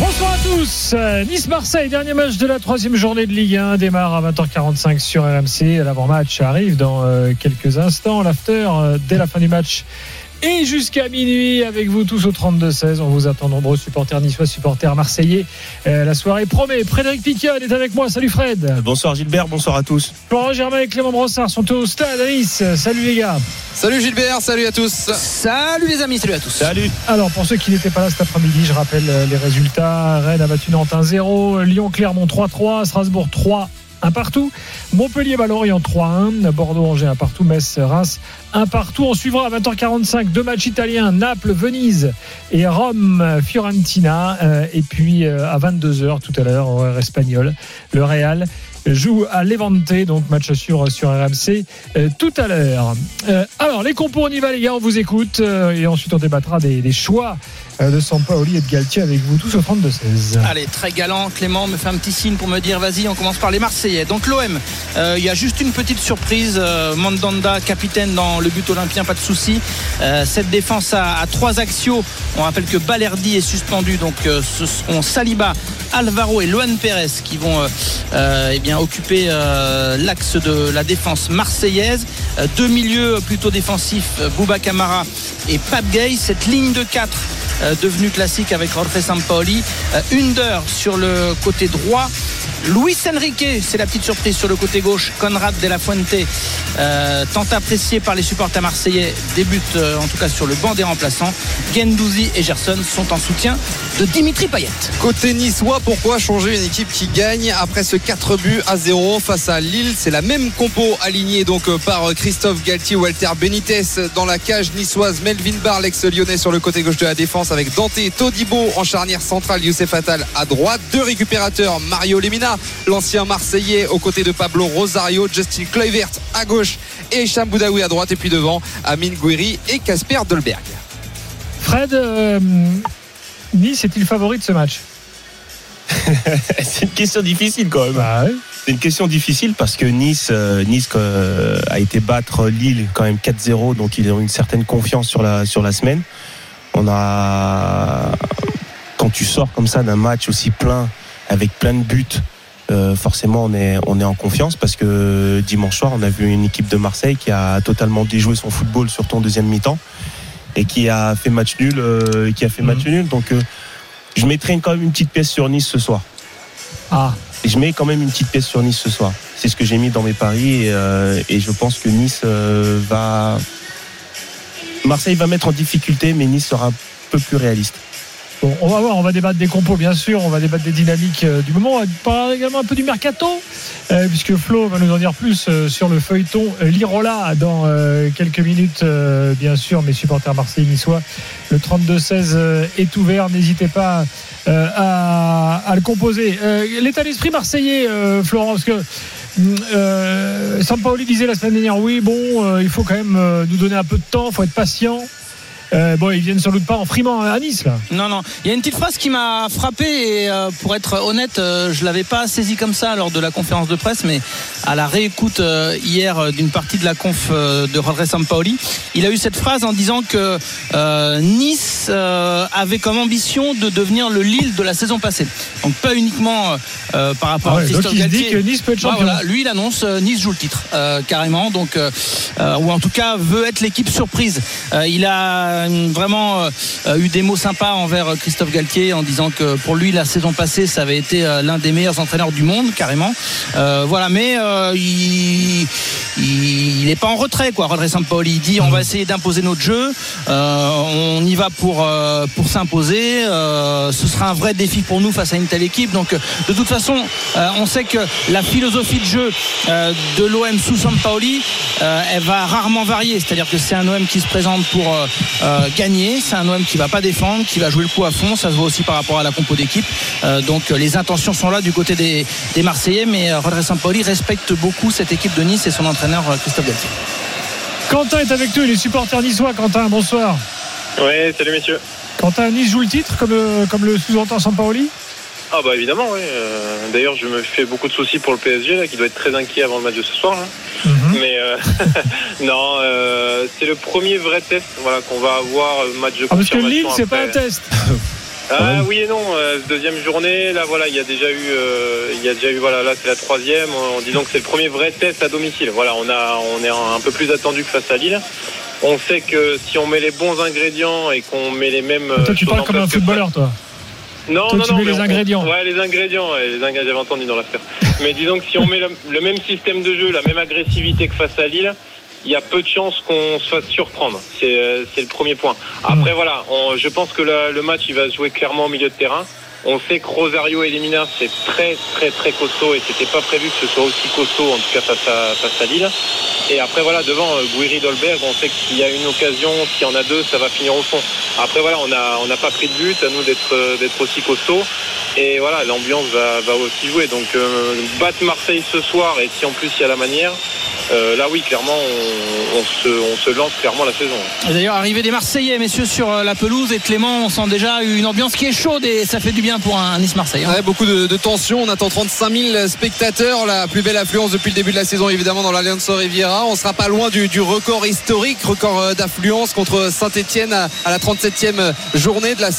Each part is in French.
Bonsoir à tous. Euh, Nice-Marseille, dernier match de la troisième journée de Ligue 1, démarre à 20h45 sur RMC. L'avant-match arrive dans euh, quelques instants. L'after, euh, dès la fin du match et jusqu'à minuit avec vous tous au 32-16. On vous attend nombreux supporters niçois, supporters marseillais. Euh, la soirée promet. Frédéric Piquion est avec moi. Salut Fred. Bonsoir Gilbert, bonsoir à tous. Florent Germain et Clément Brossard sont au stade à Nice. Salut les gars. Salut Gilbert, salut à tous. Salut les amis, salut à tous. Salut. Alors pour ceux qui n'étaient pas là cet après-midi, je rappelle euh, les résultats. Rennes a battu Nantes 1-0, Lyon-Clermont 3-3, Strasbourg 3 un partout. Montpellier Valorient 3-1. Bordeaux Angers un partout. Metz Reims un partout. On suivra à 20h45 deux matchs italiens Naples Venise et Rome Fiorentina. Euh, et puis euh, à 22h tout à l'heure horaire espagnol le Real joue à Levante, donc match sur, sur RMC euh, tout à l'heure. Alors, les compos, on y va, les gars, on vous écoute. et ensuite, on débattra des, choix de Sampaoli et de Galtier avec vous tous au 32-16. Allez, très galant, Clément me fait un petit signe pour me dire vas-y, on commence par les Marseillais. Donc l'OM, euh, il y a juste une petite surprise. euh, Mandanda, capitaine dans le but olympien, pas de souci. Euh, cette défense à, à trois axiaux. On rappelle que Balerdi est suspendu, donc euh, ce seront Saliba, Alvaro et Luan Pérez qui vont euh, euh, eh bien, occuper euh, l'axe de la défense marseillaise. Euh, deux milieux plutôt défensifs, euh, Bouba Camara et Pape Gay. Cette ligne de 4 euh, devenue classique avec Jorge Sampaoli. Euh, Under sur le côté droit. Luis Enrique, c'est la petite surprise sur le côté gauche. Conrad de la Fuente, euh, tant apprécié par les supporters marseillais, débute euh, en tout cas sur le banc des remplaçants. Gendouzi et Gerson sont en soutien de Dimitri Payet. Côté niçois, pourquoi changer une équipe qui gagne après ce 4 buts à 0 face à Lille? C'est la même compo alignée donc euh, par Christophe Galtier, Walter Benitez dans la cage niçoise, Melvin Barr, l'ex-lyonnais sur le côté gauche de la défense avec Dante Todibo en charnière centrale, Youssef Attal à droite, deux récupérateurs, Mario Lemina, l'ancien Marseillais aux côtés de Pablo Rosario, Justin Kluivert à gauche et Hicham Boudaoui à droite et puis devant Amine Gouiri et Casper Dolberg. Fred, euh, Nice est-il favori de ce match? C'est une question difficile quand même. Bah ouais. C'est une question difficile parce que Nice, euh, nice euh, a été battre Lille quand même 4-0, donc ils ont une certaine confiance sur la, sur la semaine. On a. Quand tu sors comme ça d'un match aussi plein, avec plein de buts, euh, forcément on est, on est en confiance parce que dimanche soir, on a vu une équipe de Marseille qui a totalement déjoué son football sur ton deuxième mi-temps et qui a fait match nul. euh, qui a fait match nul. Donc euh, je mettrai quand même une petite pièce sur Nice ce soir. Ah, Et je mets quand même une petite pièce sur Nice ce soir. C'est ce que j'ai mis dans mes paris et, euh, et je pense que Nice euh, va. Marseille va mettre en difficulté, mais Nice sera un peu plus réaliste. Bon, on va voir, on va débattre des compos, bien sûr, on va débattre des dynamiques euh, du moment, on va parler également un peu du mercato, euh, puisque Flo va nous en dire plus euh, sur le feuilleton Lirola dans quelques minutes, bien sûr, mes supporters marseillais niçois. Le 32-16 euh, est ouvert, n'hésitez pas à, le composer. L'état d'esprit marseillais, Florent, parce que. Euh, Sampaoli disait la semaine dernière oui bon il faut quand même nous donner un peu de temps il faut être patient Euh, bon ils viennent sans doute pas en frimant à Nice là Non, non. Il y a une petite phrase qui m'a frappé et euh, pour être honnête, euh, je l'avais pas saisi comme ça lors de la conférence de presse, mais à la réécoute euh, hier euh, d'une partie de la conf euh, de Jorge Sampaoli, il a eu cette phrase en disant que euh, Nice euh, avait comme ambition de devenir le Lille de la saison passée. Donc pas uniquement euh, par rapport Ah ouais, à donc Christophe il se dit que Nice peut être champion. voilà, lui, il annonce euh, Nice joue le titre euh, carrément, donc euh, euh, ou en tout cas veut être l'équipe surprise. Euh, il a euh, vraiment euh, eu des mots sympas envers euh, Christophe Galtier en disant que pour lui la saison passée ça avait été euh, l'un des meilleurs entraîneurs du monde carrément. Euh, voilà, mais euh, il n'est pas en retrait quoi. Rodré Sampaoli il dit on va essayer d'imposer notre jeu, Euh, on y va pour euh, pour s'imposer. Euh, ce sera un vrai défi pour nous face à une telle équipe. Donc euh, de toute façon, euh, on sait que la philosophie de jeu euh, de l'OM sous Sampaoli, euh, elle va rarement varier. C'est-à-dire que c'est un OM qui se présente pour euh, gagner. C'est un OM qui va pas défendre, qui va jouer le coup à fond. Ça se voit aussi par rapport à la compo d'équipe. Euh, donc euh, les intentions sont là du côté des, des Marseillais, mais Rodriguez Sampaoli respecte beaucoup cette équipe de Nice et son entraîneur Christophe Galtier. Quentin est avec nous, il est supporter niçois. Quentin, bonsoir. Ouais, salut messieurs. Quentin, Nice joue le titre comme, comme le sous-entend Sampaoli? Ah bah évidemment, oui. Euh, D'ailleurs, je me fais beaucoup de soucis pour le PSG, là, qui doit être très inquiet avant le match de ce soir. là. Mhm. Mais euh, non, euh, c'est le premier vrai test voilà, qu'on va avoir, match de Ah, parce que Lille, c'est pas un test. Ah oui et non, deuxième journée, là voilà, il y a déjà eu, il y a déjà eu, voilà, là c'est la troisième, en disant que c'est le premier vrai test à domicile. Voilà, on a, on est un peu plus attendu que face à Lille. On sait que si on met les bons ingrédients et qu'on met les mêmes. Toi, tu parles comme un footballeur, toi. Non, Toi, non, tu non. mets les on- ingrédients. Ouais, les ingrédients, ouais, les ingrédients, j'avais entendu dans l'affaire. Mais disons que si on met le, le même système de jeu, la même agressivité que face à Lille, il y a peu de chances qu'on se fasse surprendre. C'est euh, le premier point. Après, voilà, on- je pense que la- le match, il va se jouer clairement au milieu de terrain. On sait que Rosario et Lemina, c'est très, très, très costaud et c'était pas prévu que ce soit aussi costaud, en tout cas face à, face à Lille. Et après, voilà, devant euh, Guiri Dolberg, on sait que s'il y a une occasion, s'il y en a deux, ça va finir au fond. Après, voilà, on n'a on pas pris de but, à nous d'être euh, aussi costaud. Et voilà, l'ambiance va, va aussi jouer. Donc, euh, battre Marseille ce soir, et si en plus il y a la manière, euh, là oui, clairement, on, se, on se lance clairement la saison. D'ailleurs, arrivée des Marseillais, messieurs, sur la pelouse. Et Clément, on sent déjà une ambiance qui est chaude et ça fait du bien pour un Nice-Marseille. hein. Ouais, beaucoup de, de tension. On attend 35 000 spectateurs. La plus belle affluence depuis le début de la saison, évidemment, dans l'Alliance Riviera. On sera pas loin du, record historique, record euh, d'affluence contre Saint-Etienne à, la 37e journée de la,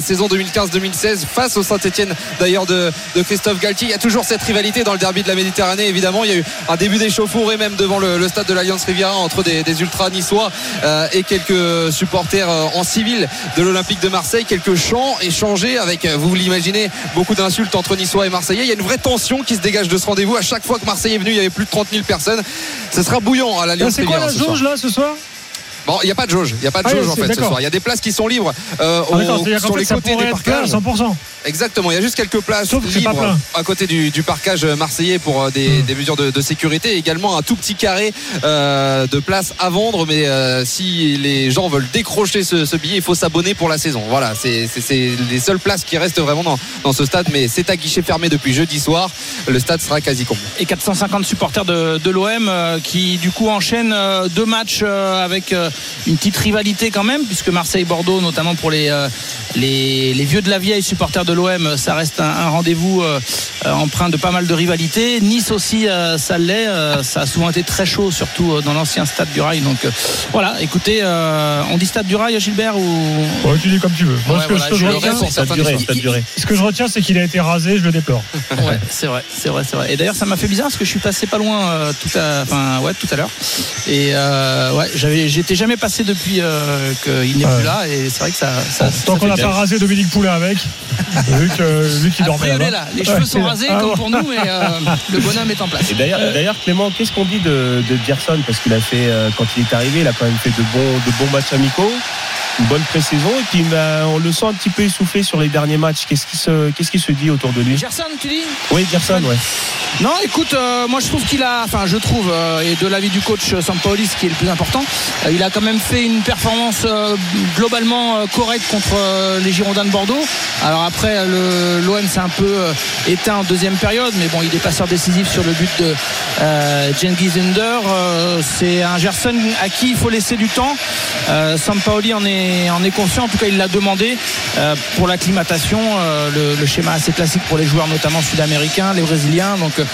saison 2015-2016 face au Saint-Etienne, d'ailleurs, de, Christophe Galtier. Il y a toujours cette rivalité dans le derby de la Méditerranée, évidemment. Il y a eu un début d'échauffourée même devant le, le stade de l'Alliance Riviera entre des, des ultras niçois euh, et quelques supporters euh, en civil de l'Olympique de Marseille. Quelques chants échangés avec, vous l'imaginez, beaucoup d'insultes entre Niçois et Marseillais. Il y a une vraie tension qui se dégage de ce rendez-vous. À chaque fois que Marseille est venu, il y avait plus de 30 000 personnes. Ce sera bouillant à Là, l'Alliance C'est quoi la jauge, là, ce soir? Bon, il n'y a pas de jauge. Il n'y a pas de Ah, jauge en fait ce soir. Il y a des places qui sont libres euh, Ah, au- sur fait, les côtés des parcages. 100%. Exactement, il y a juste quelques places Sauf que c'est pas libres à côté du, du parcage marseillais pour euh, des, Hmm. des mesures de, de sécurité. Et également un tout petit carré euh, de places à vendre. Mais euh, si les gens veulent décrocher ce, ce billet, il faut s'abonner pour la saison. Voilà, c'est les seules places qui restent vraiment dans, dans ce stade. Mais c'est à guichet fermé depuis jeudi soir. Le stade sera quasi complet. et 450 supporters de, de l'OM euh, qui du coup enchaînent deux matchs avec une petite rivalité quand même puisque Marseille-Bordeaux notamment pour les, les, les vieux de la vieille supporters de l'OM ça reste un, un rendez-vous euh, empreint de pas mal de rivalité Nice aussi euh, ça l'est euh, ça a souvent été très chaud surtout euh, dans l'ancien stade du Rail donc euh, voilà écoutez euh, on dit stade du Rail Gilbert ou? Ouais, tu dis comme tu veux. Moi, Ouais, ce, que, voilà, ce que je retiens, pour ce que je c'est qu'il a été rasé, je le déplore. Ouais, c'est vrai, c'est vrai, c'est vrai. Et d'ailleurs, ça m'a fait bizarre parce que je suis passé pas loin euh, tout à, enfin, ouais, tout à l'heure. Et euh, ouais, j'avais, j'étais jamais passé depuis euh, qu'il n'est Ouais. plus là. Et c'est vrai que ça. ça Tant ça qu'on fait n'a pas rasé Dominique Poulain avec, vu qu'il dormait Après, il est là-bas. là. Les cheveux Ouais, sont rasés ah, comme pour nous, mais euh, le bonhomme est en place. Et d'ailleurs, d'ailleurs, Clément, qu'est-ce qu'on dit de, de Gerson? Parce qu'il a fait, euh, quand il est arrivé, il a quand même fait de bons, de bons matchs amicaux, une bonne pré-saison, et puis bah, on le sent un petit peu essoufflé sur les derniers matchs. Qu'est-ce qui se, qu'est-ce qui se dit autour de lui? Gerson, tu dis? Oui, Gerson, ouais. Non, écoute, euh, moi je trouve qu'il a, enfin je trouve, euh, et de l'avis du coach Sampaoli, ce qui est le plus important, euh, il a quand même fait une performance euh, globalement euh, correcte contre euh, les Girondins de Bordeaux. Alors après, le- l'OM s'est un peu euh, éteint en deuxième période, mais bon, il est passeur décisif sur le but de euh, Under. Euh, C'est un Gerson à qui il faut laisser du temps. Euh, Sampaoli en est, en est conscient, en tout cas il l'a demandé euh, pour l'acclimatation, euh, le, le schéma assez classique pour les joueurs notamment sud-américains, les brésiliens. Donc euh,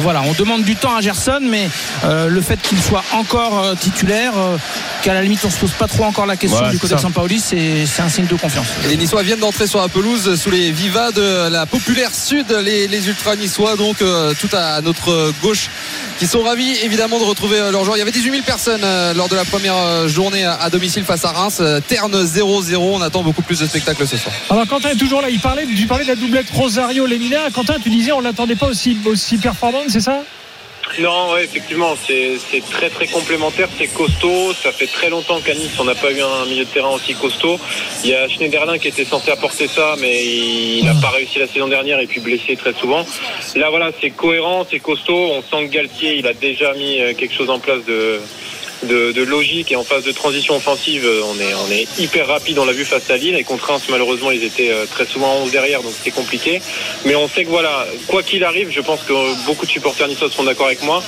voilà, on demande du temps à Gerson, mais euh, le fait qu'il soit encore euh, titulaire, euh, qu'à la limite on se pose pas trop encore la question du côté de. Sampaoli, c'est c'est un signe de confiance. Et les Niçois viennent d'entrer sur la pelouse sous les vivas de la populaire sud, les, les ultras niçois, donc euh, tout à notre gauche, qui sont ravis évidemment de retrouver leurs joueurs. Il y avait 18 000 personnes euh, lors de la première journée à, à domicile face à Reims. Euh, Terne 0-0, on attend beaucoup plus de spectacles ce soir. Alors Quentin est toujours là, il parlait, tu parlais de la doublette Rosario-Lemina. Quentin, tu disais on l'attendait pas aussi, aussi performante, c'est ça? Non, ouais, effectivement, c'est c'est très très complémentaire, c'est costaud. Ça fait très longtemps qu'à Nice, on n'a pas eu un milieu de terrain aussi costaud. Il y a Schneiderlin qui était censé apporter ça, mais il n'a pas réussi la saison dernière et puis blessé très souvent. Là, voilà, c'est cohérent, c'est costaud. On sent que Galtier, il a déjà mis euh, quelque chose en place de de, logique et en phase de transition offensive, euh, on est, on est hyper rapide. On l'a vu face à Lille. Et contre malheureusement, ils étaient euh, très souvent en 11 derrière, donc c'était compliqué. Mais on sait que voilà, quoi qu'il arrive, je pense que beaucoup de supporters niçois seront d'accord avec moi.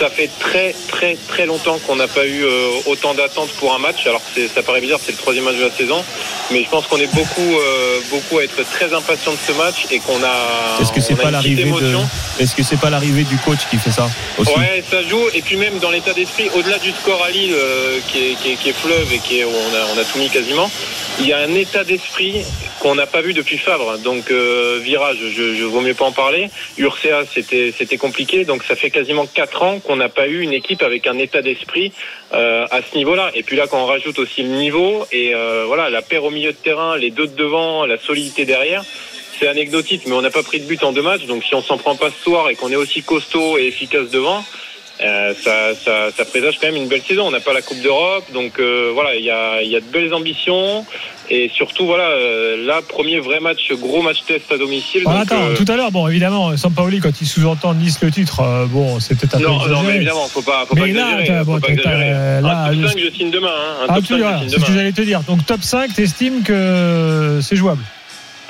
Ça fait très très très longtemps qu'on n'a pas eu euh, autant d'attentes pour un match. Alors c'est- ça paraît bizarre, c'est le troisième match de la saison, mais je pense qu'on est beaucoup euh, beaucoup à être très impatient de ce match et qu'on a. Est-ce que c'est pas l'arrivée de émotion. Est-ce que c'est pas l'arrivée du coach qui fait ça aussi? Ouais, ça joue. Et puis même dans l'état d'esprit, au-delà du score à Lille, euh, qui, est, qui, est, qui est fleuve et qui est, on, a, on a tout mis quasiment, il y a un état d'esprit qu'on n'a pas vu depuis Favre. Donc virage, je, je vaut mieux pas en parler. Urcea, c'était c'était compliqué. Donc ça fait quasiment quatre ans qu'on n'a pas eu une équipe avec un état d'esprit euh, à ce niveau-là. Et puis là, quand on rajoute aussi le niveau et euh, voilà la paire au milieu de terrain, les deux de devant, la solidité derrière. C'est anecdotique, mais on n'a pas pris de but en deux matchs. Donc si on s'en prend pas ce soir et qu'on est aussi costaud et efficace devant, euh, ça, ça, ça présage quand même une belle saison. On n'a pas la Coupe d'Europe, donc euh, voilà, il y a, il y a de belles ambitions et surtout voilà, euh, là premier vrai match, gros match test à domicile. Ah, donc, attends, euh, tout à l'heure, bon, évidemment, Sampaoli, quand il sous-entend Nice le titre, euh, bon, c'est peut-être un peu. non, non, mais exagéré. évidemment, faut pas, faut Mais pas là, exagérer. faut bon, pas t'as- exagérer. t'as- là, un top le- 5, je signe demain. Hein, un Ah, top tu 5, vois, je signe ce que j'allais te dire. Donc, top 5, t'estimes que c'est jouable?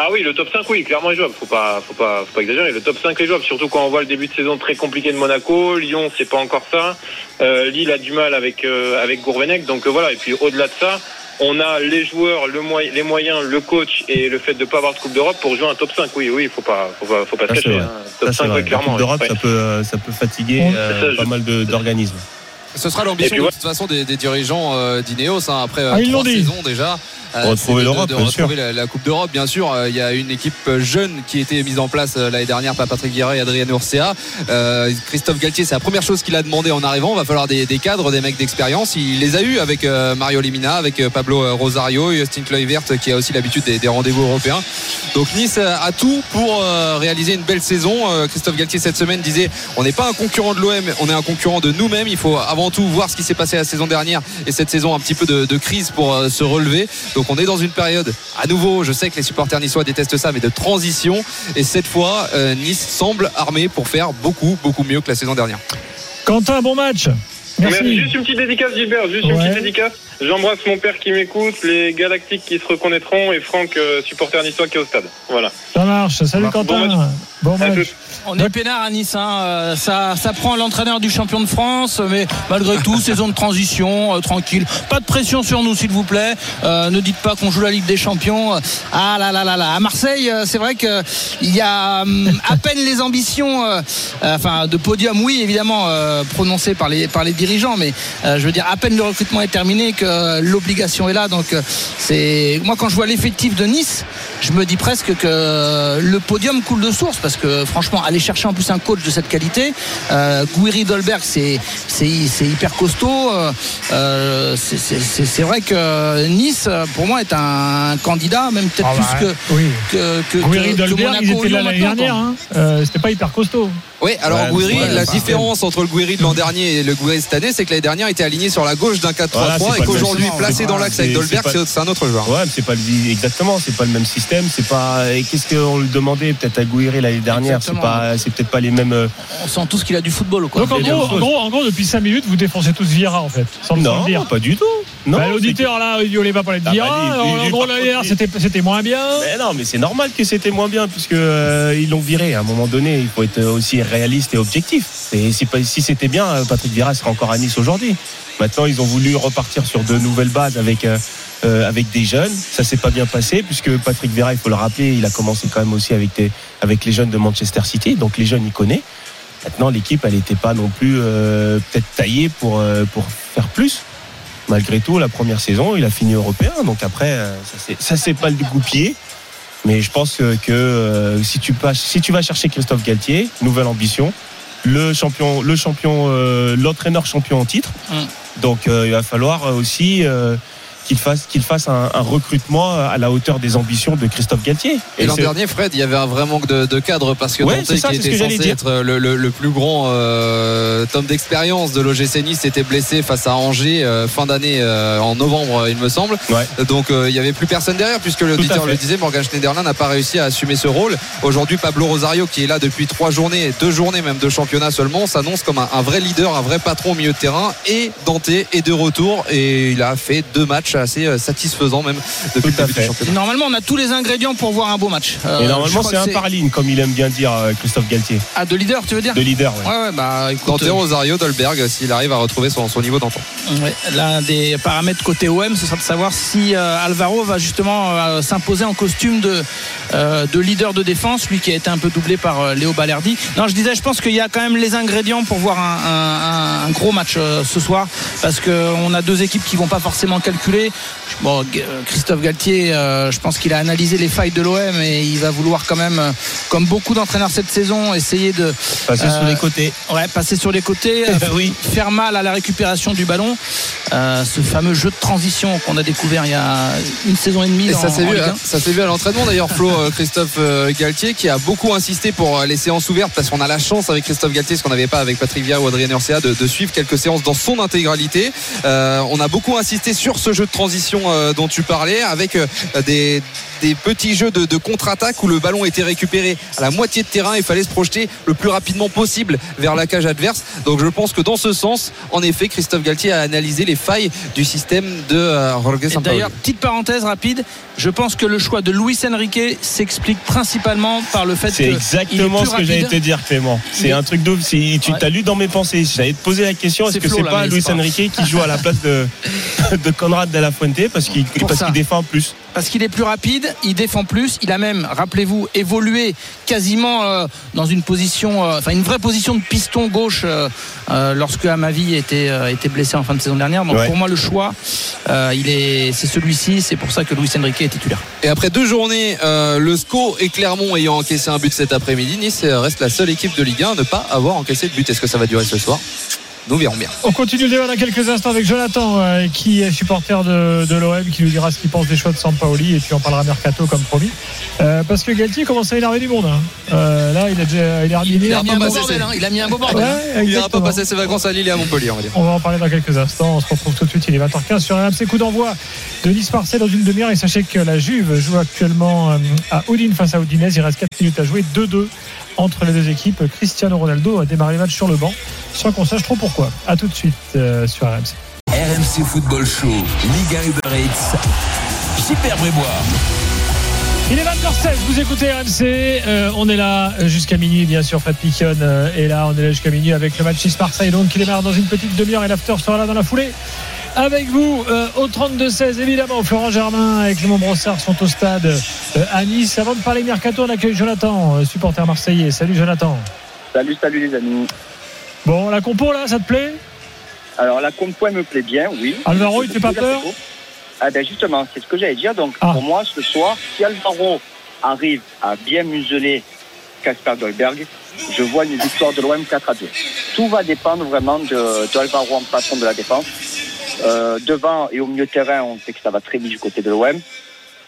Ah oui, le top 5, oui, clairement est jouable. Faut pas, faut pas, faut pas exagérer. Le top 5 est jouable, surtout quand on voit le début de saison très compliqué de Monaco. Lyon, c'est pas encore ça. Euh, Lille a du mal avec euh, avec Gourvenec. Donc euh, voilà. Et puis au-delà de ça, on a les joueurs, le les moyens, le coach et le fait de pas avoir de Coupe d'Europe pour jouer un top 5. Oui, oui, faut pas, faut pas, faut pas se cacher. hein. Top Ça, c'est 5, vrai. oui, La clairement. Coupe d'Europe, ouais. ça peut, euh, ça peut fatiguer je- pas mal d'organismes. Ce sera l'ambition de toute façon des, des dirigeants euh, d'Ineos hein, après euh, Ah, ils trois saisons déjà. Euh, Retrouver de- l'Europe, de, retrouver la, la Coupe d'Europe, bien sûr. Euh, Il y a une équipe jeune qui a été mise en place euh, l'année dernière par Patrick Vieira et Adrien Urcea. Euh, Christophe Galtier, c'est la première chose qu'il a demandé en arrivant. Il va falloir des, des cadres, des mecs d'expérience. Il les a eu avec euh, Mario Limina, avec euh, Pablo Rosario, Justin Kluivert qui a aussi l'habitude des, des rendez-vous européens. Donc Nice a tout pour euh, réaliser une belle saison. Euh, Christophe Galtier cette semaine disait on n'est pas un concurrent de l'OM, on est un concurrent de nous-mêmes. Il faut avant tout voir ce qui s'est passé la saison dernière et cette saison un petit peu de, de crise pour euh, se relever. Donc on est dans une période à nouveau, je sais que les supporters niçois détestent ça, mais de transition. Et cette fois, euh, Nice semble armé pour faire beaucoup, beaucoup mieux que la saison dernière. Quentin, bon match. Merci. Merci. Juste une petite dédicace, Gilbert. Juste une petite dédicace. J'embrasse mon père qui m'écoute, les Galactiques qui se reconnaîtront et Franck, euh, supporter niçois qui est au stade. Voilà. Ça marche. Salut Bon Quentin. match. Bon match. On est peinard à Nice, hein. Euh, ça, ça prend l'entraîneur du champion de France, mais malgré tout, saison de transition, euh, tranquille. Pas de pression sur nous, s'il vous plaît. Euh, ne dites pas qu'on joue la Ligue des Champions. Ah là là là là. À Marseille, c'est vrai que il y a hum, à peine les ambitions, enfin de podium, oui, évidemment, euh, prononcées par les par les dirigeants, mais euh, je veux dire, à peine le recrutement est terminé que l'obligation est là. Donc euh, c'est moi quand je vois l'effectif de Nice, je me dis presque que le podium coule de source parce que franchement aller chercher en plus un coach de cette qualité euh, Gouiri Dolberg c'est hyper costaud euh, euh, c'est- vrai que Nice pour moi est un candidat même peut-être Ah bah, plus oui. que que, que, Gouiri que Dolberg, ils Monaco, étaient là l'année dernière. Hein. Euh, C'était pas hyper costaud. Oui, alors Ouais, Gouiri, la différence entre le Gouiri de l'an dernier et le Gouiri cette année, c'est que l'année dernière il était aligné sur la gauche d'un 4-3-3 Voilà, c'est pas et qu'aujourd'hui placé dans l'axe avec C'est- Dolberg, c'est un autre joueur. Ouais, mais c'est pas le- exactement, c'est pas le même système, c'est pas. et Qu'est-ce qu'on lui demandait peut-être à Gouiri l'année dernière, c'est pas, c'est peut-être pas les mêmes. euh, on sent tous qu'il a du football quoi Donc en gros, en gros, en gros, depuis 5 minutes, vous défoncez tous Vieira en fait, sans sans Non, le dire. pas du tout. Non. Bah, c'est L'auditeur là, il dit on va parler de Ah, bah, Vieira. lui, Alors, lui, en gros, lui. c'était moins bien. Mais non, mais c'est normal que c'était moins bien puisque euh, ils l'ont viré. À un moment donné, il faut être aussi réaliste et objectif. Et si, si c'était bien, euh, Patrick Vieira serait encore à Nice aujourd'hui. Maintenant, ils ont voulu repartir sur de nouvelles bases avec euh, euh, avec des jeunes. Ça s'est pas bien passé puisque Patrick Vieira, il faut le rappeler, il a commencé quand même aussi avec des, avec les jeunes de Manchester City. Donc les jeunes, il connaît. Maintenant, l'équipe, elle n'était pas non plus euh, peut-être taillée pour euh, pour faire plus. Malgré tout, la première saison, il a fini européen. Donc après, euh, ça s'est pas le goupillé. Mais je pense que, que, euh, si, tu passes, si tu vas chercher Christophe Galtier, nouvelle ambition, le champion, le champion, euh, l'entraîneur champion en titre. Mm. Donc euh, il va falloir aussi, euh, qu'il fasse, qu'il fasse un, un recrutement à la hauteur des ambitions de Christophe Galtier. Et, l'an dernier, Fred, il y avait un vrai manque de, de cadre parce que Ouais, Dante, ça, qui était censé dire. être le, le- le plus grand euh, tome d'expérience de l'OGC Nice, était blessé face à Angers euh, fin d'année euh, en novembre, il me semble. Ouais. Donc euh, il y avait plus personne derrière puisque l'auditeur le disait, Morgan Schneiderlin n'a pas réussi à assumer ce rôle. Aujourd'hui, Pablo Rosario, qui est là depuis trois journées, deux journées même de championnat seulement, s'annonce comme un, un vrai leader, un vrai patron au milieu de terrain. Et Dante est de retour et il a fait deux matchs assez euh, satisfaisants même depuis Tout à le début fait. du championnat. Normalement, on a tous les ingrédients pour voir un beau match. Euh, Et normalement, c'est un par ligne, comme il aime bien dire euh, Christophe Galtier. Ah, de leader, tu veux dire De leader, ouais. Ouais, ouais, bah écoute. Dante, Rosario, Dolberg, s'il arrive à retrouver son, son niveau d'antan. Ouais, L'un des paramètres côté OM, ce sera de savoir si euh, Alvaro va justement euh, s'imposer en costume de, euh, de leader de défense, lui qui a été un peu doublé par euh, Léo Balerdi. Non, je disais, je pense qu'il y a quand même les ingrédients pour voir un, un- un gros match euh, ce soir, parce qu'on a deux équipes qui vont pas forcément calculer. Bon, euh, Christophe Galtier, euh, je pense qu'il a analysé les failles de l'OM et il va vouloir quand même, euh, comme beaucoup d'entraîneurs cette saison, essayer de Passer sur les côtés. Ouais, passer sur les côtés, euh, Oui. faire mal à la récupération du ballon. Euh, ce fameux jeu de transition qu'on a découvert il y a une saison et demie. Et en- ça s'est en vu, Ligue un. hein, ça s'est vu à l'entraînement d'ailleurs, Flo Christophe Galtier qui a beaucoup insisté pour les séances ouvertes parce qu'on a la chance avec Christophe Galtier, ce qu'on n'avait pas avec Patrick Vieira ou Adrien Urcea, de, de suivre quelques séances dans son intégralité. Euh, on a beaucoup insisté sur ce jeu de transition euh, dont tu parlais avec euh, des des petits jeux de, de contre-attaque où le ballon était récupéré à la moitié de terrain il fallait se projeter le plus rapidement possible vers la cage adverse donc je pense que dans ce sens en effet Christophe Galtier a analysé les failles du système de euh, Jorge Sampaoli. D'ailleurs, petite parenthèse rapide, je pense que le choix de Luis Enrique s'explique principalement par le fait C'est que exactement il est ce que j'allais te dire, Clément. C'est est- un truc de. si Tu Ouais. t'as lu dans mes pensées. J'allais te poser la question est-ce C'est que c'est pas Luis c'est Enrique qui joue à la place de, de Conrad de la Fuente parce qu'il qu'il défend en plus? Parce qu'il est plus rapide, il défend plus, il a même, rappelez-vous, évolué quasiment euh, dans une position, euh, enfin une vraie position de piston gauche euh, euh, lorsque Amavi était, euh, était blessé en fin de saison dernière. Donc Ouais. pour moi le choix, euh, il est, c'est celui-ci, c'est pour ça que Luis Enrique est titulaire. Et après deux journées, euh, le SCO et Clermont ayant encaissé un but cet après-midi, Nice reste la seule équipe de Ligue 1 à ne pas avoir encaissé de but. Est-ce que ça va durer ce soir? Nous verrons bien. On continue le débat dans quelques instants avec Jonathan, euh, qui est supporter de, de l'OM, qui nous dira ce qu'il pense des choix de Sampaoli, et puis on parlera mercato comme promis. Euh, parce que Galtier commence à énerver du monde. hein. Euh, là, il a déjà il a Il Il a a mis un beau bordel, hein, il a mis un beau bordel. Ouais, Il n'ira pas passer ses vacances à Lille et à Montpellier, on va dire. On va en parler dans quelques instants. On se retrouve tout de suite. Il est 20h15 sur RMC. Coup d'envoi de Nice-Marseille dans une demi-heure. Et sachez que la Juve joue actuellement à Udine face à Udinese. Il reste 4 minutes à jouer. 2-2 entre les deux équipes. Cristiano Ronaldo a démarré le match sur le banc sans qu'on sache trop pourquoi. A tout de suite euh, sur RMC. RMC Football Show, Liga Uber Eats, Super Brébois. Il est 20h16, vous écoutez RMC. Euh, on est là jusqu'à minuit, bien sûr. Fred Piquion euh, est là. On est là jusqu'à minuit avec le match Nice-Marseille. Donc, qui démarre dans une petite demi-heure et l'after sera là dans la foulée. Avec vous, euh, au 32-16, évidemment, Florent Germain et Clément Brossard sont au stade euh, à Nice. Avant de parler Mercato, on accueille Jonathan, euh, supporter marseillais. Salut Jonathan. Salut, salut les amis. Bon, la compo là, ça te plaît? Alors la compo elle me plaît bien, oui. Alvaro, il te fait pas peur? Ah ben justement, c'est ce que j'allais dire. Donc Ah. pour moi, ce soir, si Alvaro arrive à bien museler Casper Dolberg, je vois une victoire de l'OM 4 à 2. Tout va dépendre vraiment de, de Alvaro en patron de la défense. Euh, devant et au milieu de terrain, on sait que ça va très vite du côté de l'OM.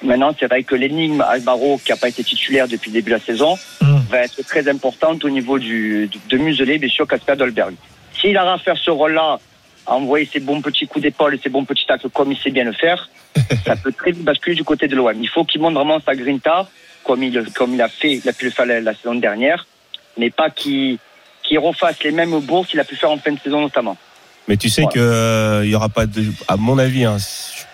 Maintenant, c'est vrai que l'énigme Alvaro, qui n'a pas été titulaire depuis le début de la saison, Hum. va être très importante au niveau du, de, de museler, bien sûr, Casper Dolberg. S'il arrive à faire ce rôle-là, à envoyer ses bons petits coups d'épaule et ses bons petits tacles comme il sait bien le faire, ça peut très vite basculer du côté de l'OM. Il faut qu'il montre vraiment sa grinta, comme il, comme il a fait, il a pu le faire la, la saison dernière, mais pas qu'il qu'il refasse les mêmes bourses qu'il a pu faire en fin de saison notamment. Mais tu sais Voilà. que euh, il y aura pas de, à mon avis, hein,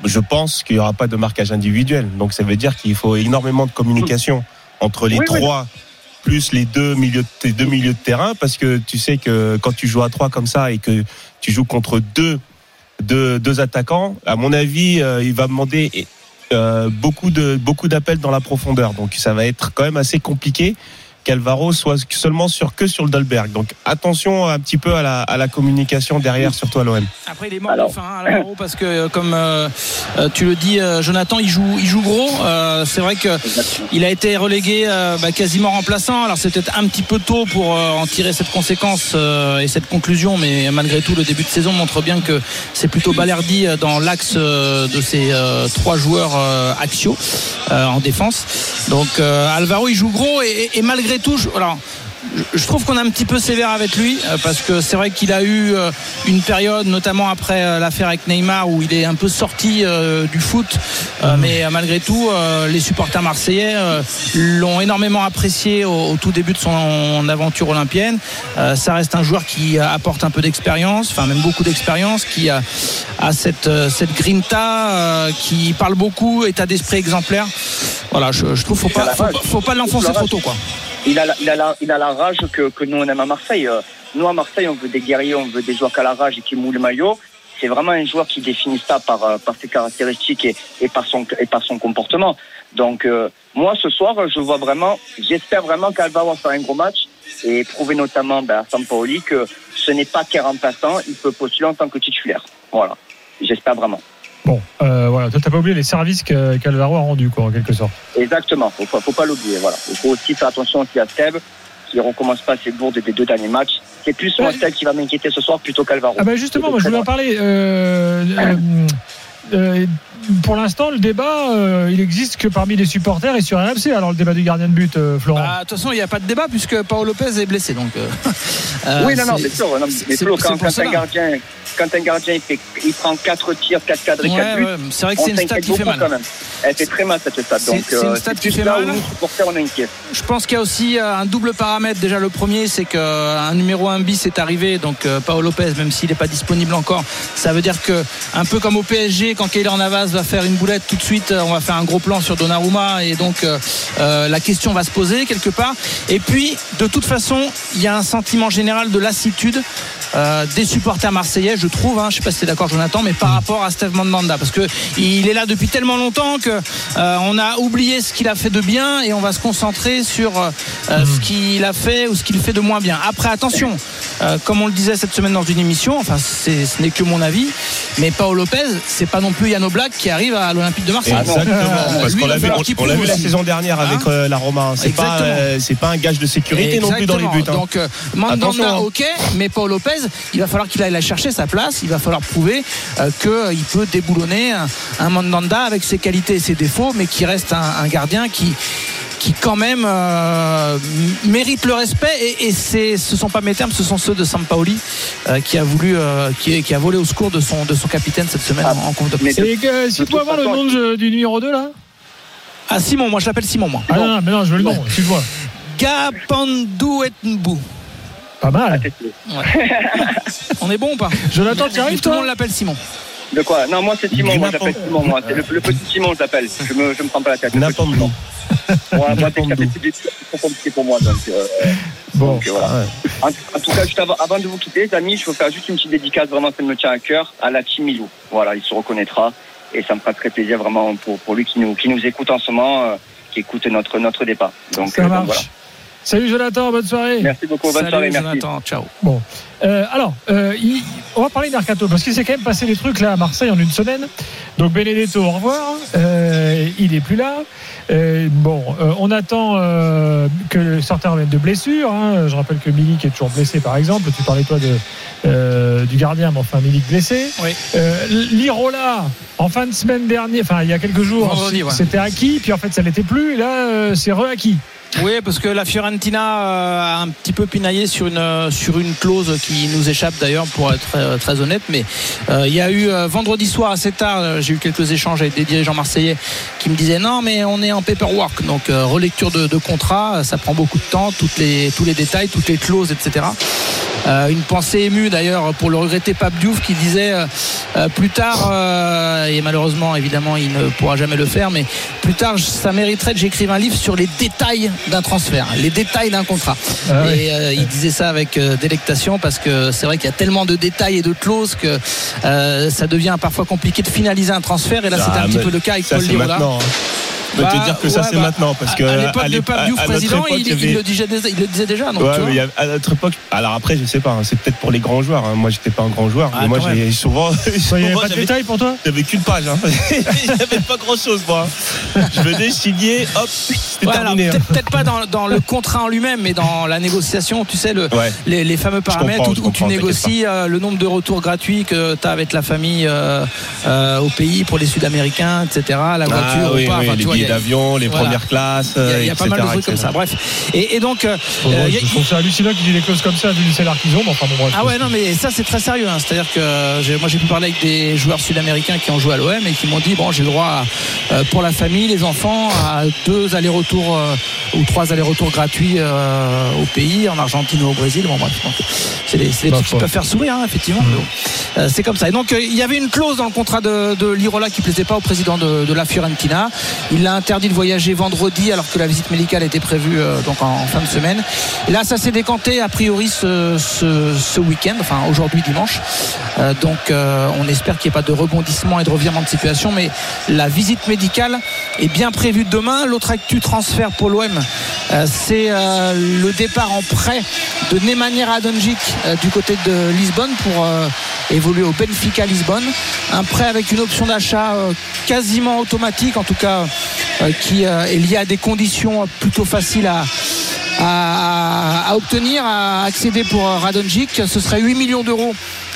je pense qu'il y aura pas de marquage individuel. Donc ça veut dire qu'il faut énormément de communication entre les Oui, oui. trois plus les deux milieux, de, tes deux milieux de terrain, parce que tu sais que quand tu joues à trois comme ça et que tu joues contre deux, deux, deux attaquants, à mon avis, euh, il va demander euh, beaucoup de beaucoup d'appels dans la profondeur. Donc ça va être quand même assez compliqué qu'Alvaro soit seulement sur que sur le Dolberg. Donc attention un petit peu à la, à la communication derrière, surtout à l'OM. Après, il est mort faim, hein, Alvaro, parce que euh, comme euh, euh, tu le dis, euh, Jonathan, il joue, il joue gros. Euh, c'est vrai que il a été relégué euh, bah, quasiment remplaçant. Alors c'est peut-être un petit peu tôt pour euh, en tirer cette conséquence euh, et cette conclusion, mais malgré tout, le début de saison montre bien que c'est plutôt Balerdi dans l'axe euh, de ces euh, trois joueurs euh, axiaux euh, en défense. Donc euh, Alvaro, il joue gros et, et- et malgré je, alors, je- je trouve qu'on est un petit peu sévère avec lui euh, parce que c'est vrai qu'il a eu euh, une période, notamment après euh, l'affaire avec Neymar, où il est un peu sorti du foot. Euh, Mais malgré tout, les supporters marseillais l'ont énormément apprécié au, tout début de son aventure olympienne. Ça reste un joueur qui apporte un peu d'expérience, enfin même beaucoup d'expérience, qui a, cette, cette grinta, qui parle beaucoup, état d'esprit exemplaire. Voilà, je, trouve qu'il faut pas, faut, pas- faut pas l'enfoncer trop tôt, quoi. Il a, la, il, a la, il a la rage que, que nous on aime à Marseille. Euh, Nous à Marseille, on veut des guerriers, on veut des joueurs qui ont la rage et qui mouillent le maillot. C'est vraiment un joueur qui définit ça par, euh, par ses caractéristiques et, et, par son, et par son comportement. Donc euh, moi ce soir, je vois vraiment, j'espère vraiment qu'Alvaro va faire un gros match et prouver notamment ben, à Sampaoli que ce n'est pas qu'un remplaçant, il peut postuler en tant que titulaire. Voilà, j'espère vraiment. Bon, euh, voilà, toi t'as pas oublié les services que- qu'Alvaro a rendus, quoi, en quelque sorte. Exactement, faut pas, faut pas l'oublier. Voilà, il faut aussi faire attention aussi à Seb qui recommence pas ses bourdes des deux derniers matchs. C'est plus moi Seb qui va m'inquiéter ce soir plutôt qu'Alvaro. Ah bah justement, moi je voulais en parler. Euh, euh, euh, pour l'instant, le débat, euh, il existe que parmi les supporters et sur RMC. Alors le débat du gardien de but, euh, Florent. Bah, De toute façon, il n'y a pas de débat puisque Paolo Lopez est blessé. Donc, euh, euh, oui, non, non, c'est- sûr. Non, mais c'est- Flo, c'est quand, quand un gardien, quand un gardien il, fait, il prend 4 tirs, 4 cadres et Ouais, 4 buts, ouais, c'est vrai que c'est une stat qui fait mal. quand même. Elle fait très mal cette stat. C'est- Donc, c'est une euh, stat qui fait là mal. on est inquiets. Je pense qu'il y a aussi euh, un double paramètre. Déjà, le premier, c'est qu'un numéro 1 bis est arrivé. Donc, euh, Paolo Lopez, même s'il n'est pas disponible encore, ça veut dire que, un peu comme au PSG, quand Keylor Navas va faire une boulette, tout de suite, euh, on va faire un gros plan sur Donnarumma. Et donc, euh, euh, la question va se poser quelque part. Et puis, de toute façon, il y a un sentiment général de lassitude. euh, des supporters marseillais, je trouve, hein, je sais pas si tu es d'accord Jonathan, mais par rapport à Steve Mandanda, parce que il est là depuis tellement longtemps que euh, on a oublié ce qu'il a fait de bien et on va se concentrer sur euh, euh, ce qu'il a fait ou ce qu'il fait de moins bien. Après, attention, euh, comme on le disait cette semaine dans une émission, enfin ce n'est que mon avis, mais Paolo Lopez, c'est pas non plus Yann Oblak qui arrive à l'Olympique de Marseille. Exactement, parce qu'on l'a vu, on- on l'a vu la saison dernière avec Hein la Roma. C'est pas, pas un gage de sécurité non plus dans les buts. Hein. Donc Mandanda, Attention, hein. ok, mais Paul Lopez, il va falloir qu'il aille la chercher sa place. Il va falloir prouver euh, qu'il peut déboulonner un, un Mandanda avec ses qualités et ses défauts, mais qui reste un, un gardien qui qui quand même euh, mérite le respect et, et c'est, ce sont pas mes termes, ce sont ceux de Sampaoli euh, qui a voulu, euh, qui, qui a volé au secours de son de son capitaine cette semaine Ah, en, en conf de. Et si tu peux avoir le nom de- du numéro 2 là Ah Simon, moi je l'appelle Simon moi. Ah non, non, mais non, je veux le nom, excuse-moi. Gapandu Etnbou. Pas mal. On est bon ou pas? Jonathan, tu arrives Tout le monde l'appelle Simon. De quoi? Non, moi c'est Simon, moi j'appelle Simon, moi. C'est le, le petit Simon, je l'appelle. Je me, je me prends pas la tête. le petit Napambu. Simon. Moi, moi, c'est trop compliqué pour moi. Donc, euh, Bon, donc, euh, voilà. En, en tout cas, juste avant, avant de vous quitter, les amis, je veux faire juste une petite dédicace, vraiment, ça me tient à cœur, à la team Milou. Voilà, il se reconnaîtra. Et ça me fera très plaisir, vraiment, pour, pour lui qui nous, qui nous écoute en ce moment, euh, qui écoute notre, notre débat. Donc, ça euh, donc, marche. voilà. Salut Jonathan, bonne soirée. Merci beaucoup, bonne Salut, soirée, merci. Jonathan, ciao. Bon, Euh, alors, euh, il- on va parler de Mercato parce qu'il s'est quand même passé des trucs là à Marseille en une semaine. Donc Benedetto, au revoir. Euh, il est plus là. Euh, bon, euh, on attend euh, que certains reviennent de blessures. hein. Je rappelle que Milik est toujours blessé, par exemple. Tu parlais toi de, euh, du gardien, mais enfin Milik blessé. Oui. Euh, Lirola, en fin de semaine dernière, enfin il y a quelques jours, ouais. c'était acquis, puis en fait ça l'était plus. Et là, euh, c'est re-acquis. Oui, parce que la Fiorentina euh, a un petit peu pinaillé sur une, euh, sur une clause qui nous échappe d'ailleurs, pour être euh, très honnête. Mais euh, il y a eu euh, vendredi soir assez tard, euh, j'ai eu quelques échanges avec des dirigeants marseillais qui me disaient non, mais on est en paperwork, donc euh, relecture de, de contrat, ça prend beaucoup de temps, toutes les, tous les détails, toutes les clauses, etc. Euh, une pensée émue d'ailleurs pour le regretter Pape Diouf qui disait euh, euh, plus tard, euh, et malheureusement évidemment il ne pourra jamais le faire, mais plus tard ça mériterait que j'écrive un livre sur les détails d'un transfert, les détails d'un contrat. Ah. Et euh, il disait ça avec euh, délectation parce que c'est vrai qu'il y a tellement de détails et de clauses que euh, ça devient parfois compliqué de finaliser un transfert et là Ah, c'était un petit mais peu le cas avec ça, Paul c'est hein. Peux Bah, te dire que ça c'est bah, maintenant parce que à l'époque de à- Diouf à président, époque, il, le disait, déjà- il le disait déjà. Donc, Ouais, tu vois. mais à notre époque. Alors après, je sais pas. hein, c'est peut-être pour les grands joueurs. hein. Moi, j'étais pas un grand joueur. Ah, mais moi, j'ai souvent. Il n'y avait pas de détails pour toi J'avais qu'une page. Hein. J'avais pas grand chose, moi. Je venais signer, hop, c'était Ouais, alors, terminé. hein. peut-être pas dans, dans le contrat en lui-même, mais dans la négociation, tu sais, le, Ouais. les, les fameux paramètres où, tu négocies euh, le nombre de retours gratuits que tu as avec la famille euh, euh, au pays pour les Sud-Américains, etc. La voiture Ah, ou pas. Y d'avion, les voilà. premières classes. Il y a, y euh, pas mal de etc., trucs comme ça. etc. Bref. Et, et donc, euh, euh, y Je trouve ça hallucinant qu'il ait des clauses comme ça vu le salaire qu'ils ont. mais Enfin, bon, bref. ah ouais non mais ça c'est très sérieux hein. c'est-à-dire que euh, moi j'ai pu parler avec des joueurs sud-américains qui ont joué à l'OM et qui m'ont dit bon j'ai le droit à, pour la famille les enfants à deux allers-retours euh, ou trois allers-retours gratuits euh, au pays en Argentine ou au Brésil bon bref c'est des, c'est des Ma trucs qui peuvent faire sourire hein, effectivement. Euh, c'est comme ça et donc il y avait une clause dans le contrat de, de Lirola qui plaisait pas au président de, de la Fiorentina il l'a interdit de voyager vendredi alors que la visite médicale était prévue euh, donc en, fin de semaine. Et là ça s'est décanté a priori ce, week-end enfin aujourd'hui dimanche. Euh, donc euh, on espère qu'il n'y ait pas de rebondissement et de revirement de situation mais la visite médicale est bien prévue demain. L'autre actu transfert pour l'OM c'est le départ en prêt de Nemanja Radonjic du côté de Lisbonne pour évoluer au Benfica Lisbonne. Un prêt avec une option d'achat quasiment automatique en tout cas qui euh, est lié à des conditions plutôt faciles à, obtenir, à accéder pour euh, Radonjic. Ce serait 8 millions d'euros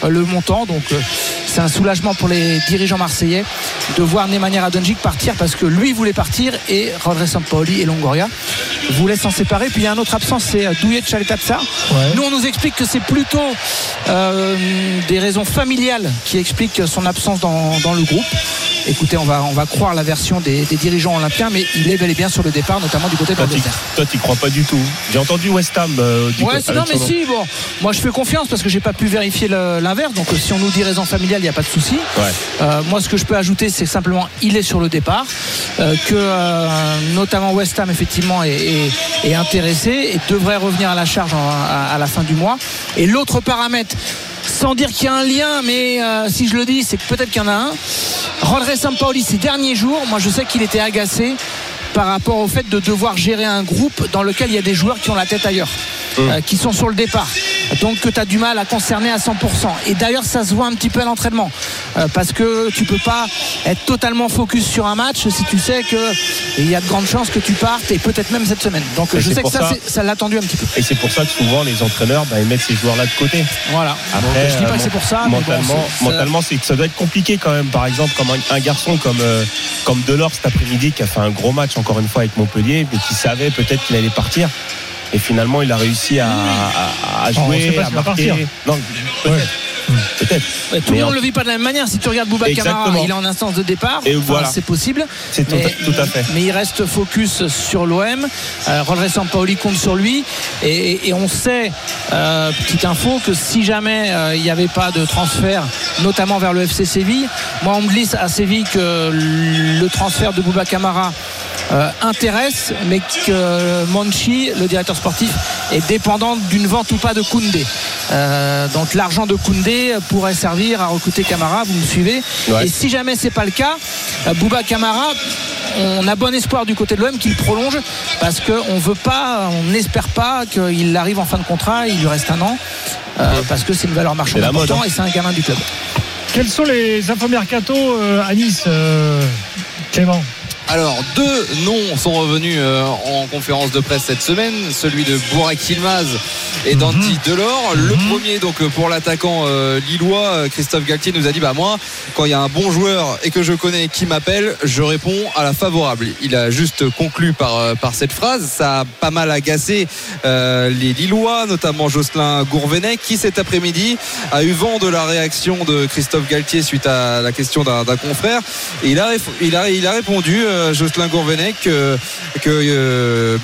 le montant. Donc euh, c'est un soulagement pour les dirigeants marseillais de voir Nemanja Radonjic partir parce que lui voulait partir et Rodré Sampaoli et Longoria voulaient s'en séparer. Puis il y a un autre absence, c'est euh, Douillet Chaletapsa. Ouais. Nous on nous explique que c'est plutôt euh, des raisons familiales qui expliquent son absence dans, dans le groupe. Écoutez, on va, on va croire la version des, des dirigeants olympiens, mais il est bel et bien sur le départ, notamment du côté de Toi, t'y crois pas du tout. J'ai entendu West Ham. euh, du Ouais, non, mais si, bon, moi je fais confiance parce que j'ai pas pu vérifier le- l'inverse. Donc, si on nous dit raison familiale, il n'y a pas de souci. Ouais. Euh, moi, ce que je peux ajouter, c'est simplement il est sur le départ, euh, que euh, notamment West Ham effectivement est, est- est intéressé et devrait revenir à la charge en- à, à la fin du mois. Et l'autre paramètre. Sans dire qu'il y a un lien, mais euh, si je le dis, c'est que peut-être qu'il y en a un. Rodré Sampaoli, ces derniers jours, moi je sais qu'il était agacé par rapport au fait de devoir gérer un groupe dans lequel il y a des joueurs qui ont la tête ailleurs, euh, qui sont sur le départ. Donc que tu as du mal à concerner à 100%. Et d'ailleurs, ça se voit un petit peu à l'entraînement. Euh, parce que tu peux pas être totalement focus sur un match si tu sais qu'il y a de grandes chances que tu partes et peut-être même cette semaine. Donc Et je sais que ça, ça- l'a tendu un petit peu. Et c'est pour ça que souvent les entraîneurs bah, ils mettent ces joueurs-là de côté. Voilà. Après, Donc, je dis pas euh, que c'est pour ça. bon, Mentalement, c'est- mentalement, c'est que ça doit être compliqué quand même. Par exemple, comme un, un garçon comme comme Delors cet après-midi qui a fait un gros match encore une fois avec Montpellier, mais qui savait peut-être qu'il allait partir. Et finalement, il a réussi à, à- à Oh, on jouer, sait pas à s'il va marquer. partir. Non, peut-être. Peut-être. Ouais, tout Mais le monde en- ne le vit pas de la même manière. Si tu regardes Bouba Camara, Exactement. il est en instance de départ. Et Enfin, voilà. C'est possible. C'est tout, à fait. mais il reste focus sur l'OM. Euh, Rodré Sampaoli compte sur lui. Et, et on sait, euh, petite info, que si jamais euh, il n'y avait pas de transfert, notamment vers le FC Séville, moi on me glisse à Séville que le transfert de Bouba Camara euh, intéresse, mais que Monchi, le directeur sportif, est dépendant d'une vente ou pas de Koundé. Euh, donc l'argent de Koundé pourrait servir à recruter Camara, vous me suivez Ouais. Et si jamais c'est pas le cas, euh, Bouba Camara, on a bon espoir du côté de l'OM qu'il prolonge parce qu'on veut pas, on n'espère pas qu'il arrive en fin de contrat, il lui reste un an. euh, parce que c'est une valeur marchande importante hein. et c'est un gamin du club. Quels sont les infos mercato euh, à Nice, euh, Clément? Alors, deux noms sont revenus euh, en conférence de presse cette semaine, celui de Bourak Yilmaz et d'Andy Delors. Le premier, donc pour l'attaquant euh, lillois, euh, Christophe Galtier nous a dit Bah, moi, quand il y a un bon joueur et que je connais qui m'appelle, je réponds à la favorable. Il a juste conclu par, euh, par cette phrase. Ça a pas mal agacé euh, les Lillois, notamment Jocelyn Gourvenec, qui cet après-midi a eu vent de la réaction de Christophe Galtier suite à la question d'un confrère. Et il a, il a, il a répondu, euh, Jocelyn Gourvenec, que, que euh,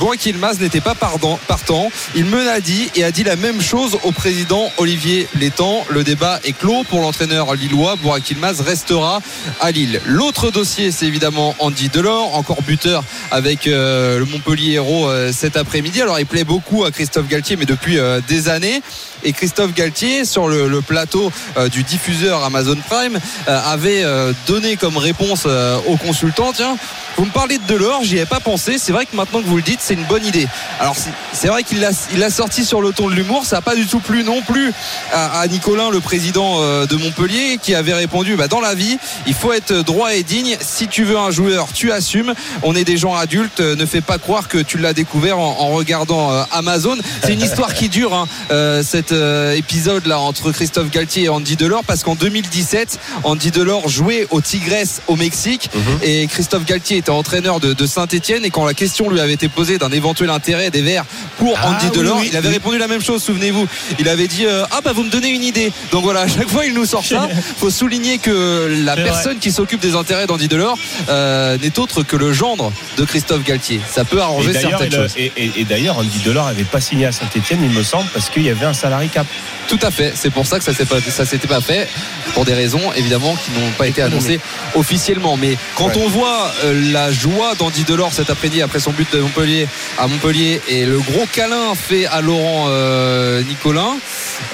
n'était pas partant. Il me l'a dit et a dit la même chose au président Olivier Létang. Le débat est clos pour l'entraîneur lillois. Burak Yilmaz restera à Lille. L'autre dossier, c'est évidemment Andy Delors, encore buteur avec euh, le Montpellier Hérault euh, cet après-midi. Alors il plaît beaucoup à Christophe Galtier, mais depuis des années. Et Christophe Galtier, sur le, plateau euh, du diffuseur Amazon Prime, euh, avait euh, donné comme réponse aux consultants, tiens, Vous me parlez de Delors, j'y avais pas pensé. C'est vrai que maintenant que vous le dites, c'est une bonne idée. Alors c'est- vrai qu'il l'a sorti sur le ton de l'humour. Ça n'a pas du tout plu non plus à, à Nicolin, le président euh, de Montpellier, qui avait répondu bah, dans la vie, il faut être droit et digne. Si tu veux un joueur, tu assumes. On est des gens adultes. euh, Ne fais pas croire que tu l'as découvert en, en regardant euh, Amazon. C'est une histoire qui dure, hein, euh, cet euh, épisode là entre Christophe Galtier et Andy Delors, parce qu'en 2017, Andy Delors jouait au Tigres au Mexique et Christophe Galtier était entraîneur de, Saint-Etienne et quand la question lui avait été posée d'un éventuel intérêt des Verts pour Ah, Andy Delors, oui, il avait répondu la même chose, souvenez-vous. Il avait dit euh, ah bah vous me donnez une idée. Donc voilà, à chaque fois il nous sort ça. Faut souligner que la personne qui s'occupe des intérêts d'Andy Delors euh, n'est autre que le gendre de Christophe Galtier. Ça peut arranger certaines choses. et, et- et d'ailleurs, Andy Delors avait pas signé à Saint-Etienne, il me semble, parce qu'il y avait un salarié cap. Tout à fait. C'est pour ça que ça ça s'était pas fait pour des raisons évidemment qui n'ont pas été annoncées officiellement. Mais quand Ouais. on voit euh, la joie d'Andy Delors cet après-midi après son but de Montpellier à Montpellier et le gros câlin fait à Laurent euh, Nicolin,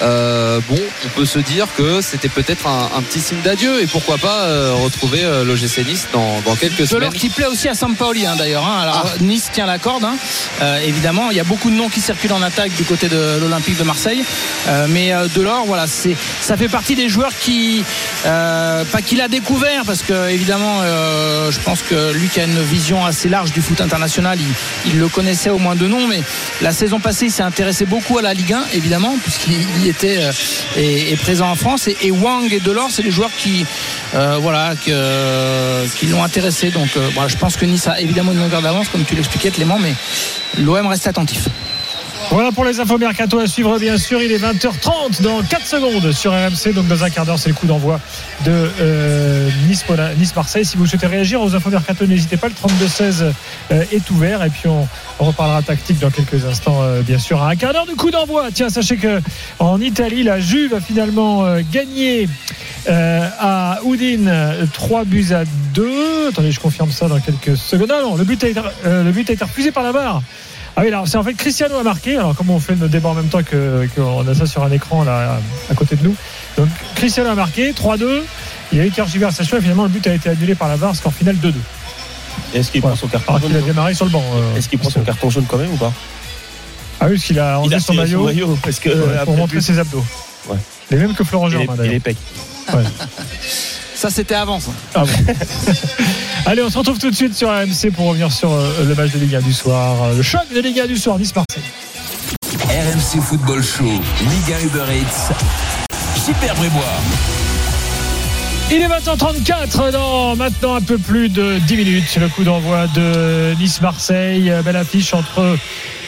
euh, bon, on peut se dire que c'était peut-être un, un petit signe d'adieu et pourquoi pas euh, retrouver euh, l'OGC Nice dans, dans quelques semaines. Delors qui plaît aussi à Sampaoli hein, d'ailleurs. hein. Alors Ah. Nice tient la corde. hein. Évidemment, il y a beaucoup de noms qui circulent en attaque du côté de l'Olympique de Marseille. Mais Delors, voilà, c'est ça fait partie des joueurs qui, pas qu'il a découvert, parce que évidemment, je pense que lui qui a une vision assez large du foot international, il, le connaissait au moins de nom. Mais la saison passée, il s'est intéressé beaucoup à la Ligue 1, évidemment, puisqu'il y était euh, et, présent en France. Et, Wang et Delors, c'est les joueurs qui, euh, voilà, qui l'ont intéressé. Donc, euh, je pense que Nice a évidemment une longueur d'avance, comme tu l'expliquais, Clément, mais l'OM reste attentif. Voilà pour les infos mercato à suivre, bien sûr. Il est 20h30 dans 4 secondes sur RMC. Donc, dans un quart d'heure, c'est le coup d'envoi de euh, Nice- Nice-Marseille. si vous souhaitez réagir aux infos mercato, n'hésitez pas. Le 32-16 euh, est ouvert. Et puis, on, reparlera tactique dans quelques instants, euh, bien sûr. Un quart d'heure du coup d'envoi. Tiens, sachez que en Italie, la Juve a finalement gagné à Udine 3 buts à 2. Attendez, je confirme ça dans quelques secondes. Ah non, le but a été, le but a été refusé par la barre. Ah oui, alors c'est en fait Cristiano a marqué. Alors comme on fait notre débat en même temps que qu'on a ça sur un écran là à côté de nous? Donc Cristiano a marqué 3-2. Il y a eu tergiversation et finalement le but a été annulé par la VAR, score final 2-2. Est-ce qu'il Voilà. prend son carton Alors qu'il a jaune démarré sur le banc. euh, Est-ce qu'il prend son carton jaune quand même ou pas? Ah oui, parce qu'il a enlevé son maillot, parce que euh, pour montrer but, ses abdos. Ouais. Les mêmes que Florent il est- il est pec. Ça, c'était avant. ça. Ah bon. Allez, on se retrouve tout de suite sur AMC pour revenir sur euh, le match de Ligue 1 du soir. euh, Le choc de Ligue 1 du soir, Nice-Marseille. RMC Football Show, Liga Uber Eats. Super Brébois. Il est 20h34 dans maintenant un peu plus de 10 minutes. Le coup d'envoi de Nice-Marseille. Belle affiche entre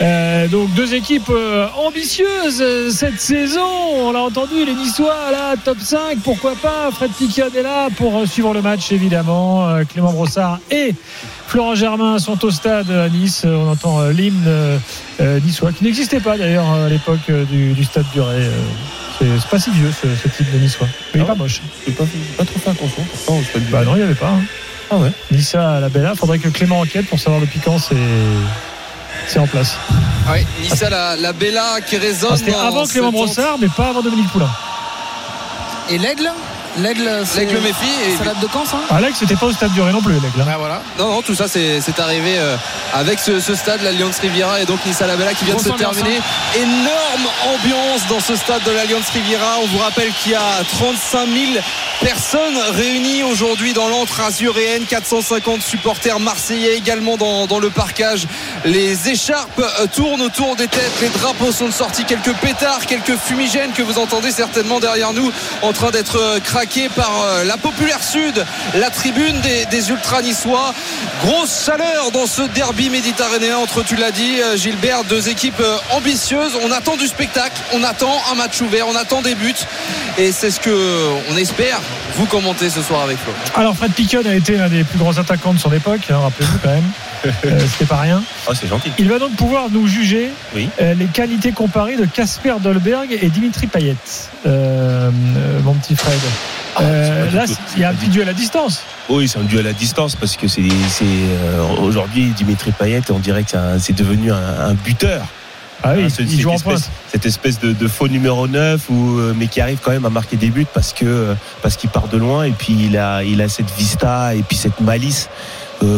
euh, donc deux équipes euh, ambitieuses euh, cette saison. On l'a entendu, les Niçois là, top 5, pourquoi pas? Fred Piquion est là pour suivre le match évidemment. Clément Brossard et Florent Germain sont au stade à Nice. Euh, On entend euh, l'hymne euh, niçois qui n'existait pas d'ailleurs à l'époque du, du stade Duré. Euh, c'est pas si vieux ce, ce type de niçois. Mais il est Ah pas moche. J'ai pas, pas trop fait attention pourtant au stade du Bah non, il n'y avait pas. hein. Ah ouais. Nissa à la Bella. Faudrait que Clément enquête pour savoir le piquant, c'est c'est en place. Oui, Nissa la, la Bella qui résonne. Ah, C'était avant Clément Brossard, mais pas avant Dominique Poulain. Et l'aigle? L'aigle, c'est- L'aigle méfie et- Ça date de quand, ça? Alex, c'était pas au stade duré non plus, l'aigle. hein. Bah voilà. Non, non, tout ça c'est c'est arrivé euh, avec ce, ce stade, l'Alliance Riviera et donc Nissa Labella qui vient de se terminer. Énorme ambiance dans ce stade de l'Alliance Riviera. On vous rappelle qu'il y a 35 000 personnes réunies aujourd'hui dans l'antre azuréenne, 450 supporters marseillais également dans, dans le parcage. Les écharpes euh, tournent autour des têtes, les drapeaux sont sortis, quelques pétards, quelques fumigènes que vous entendez certainement derrière nous en train d'être euh, par euh, la populaire sud, la tribune des, des ultras niçois. Grosse chaleur dans ce derby méditerranéen entre, tu l'as dit, euh, Gilbert, deux équipes euh, ambitieuses. On attend du spectacle, on attend un match ouvert, on attend des buts. Et c'est ce que euh, on espère vous commenter ce soir avec Flo. Alors, Fred Piquion a été l'un des plus grands attaquants de son époque, hein, rappelez-vous quand même. Euh, C'était pas rien. Ah, c'est gentil. Il va donc pouvoir nous juger Oui. euh, les qualités comparées de Casper Dolberg et Dimitri Payet, euh, euh, mon petit Fred. Ah, Euh, là, il y a un petit duel à distance. Oui, c'est un duel à distance parce que c'est, euh, aujourd'hui Dimitri Payet, on dirait que c'est, devenu un, un buteur. Ah oui, Hein, ce- il cette joue en espèce, cette espèce de, de faux numéro 9 ou euh, mais qui arrive quand même à marquer des buts parce que parce qu'il part de loin et puis il a il a cette vista et puis cette malice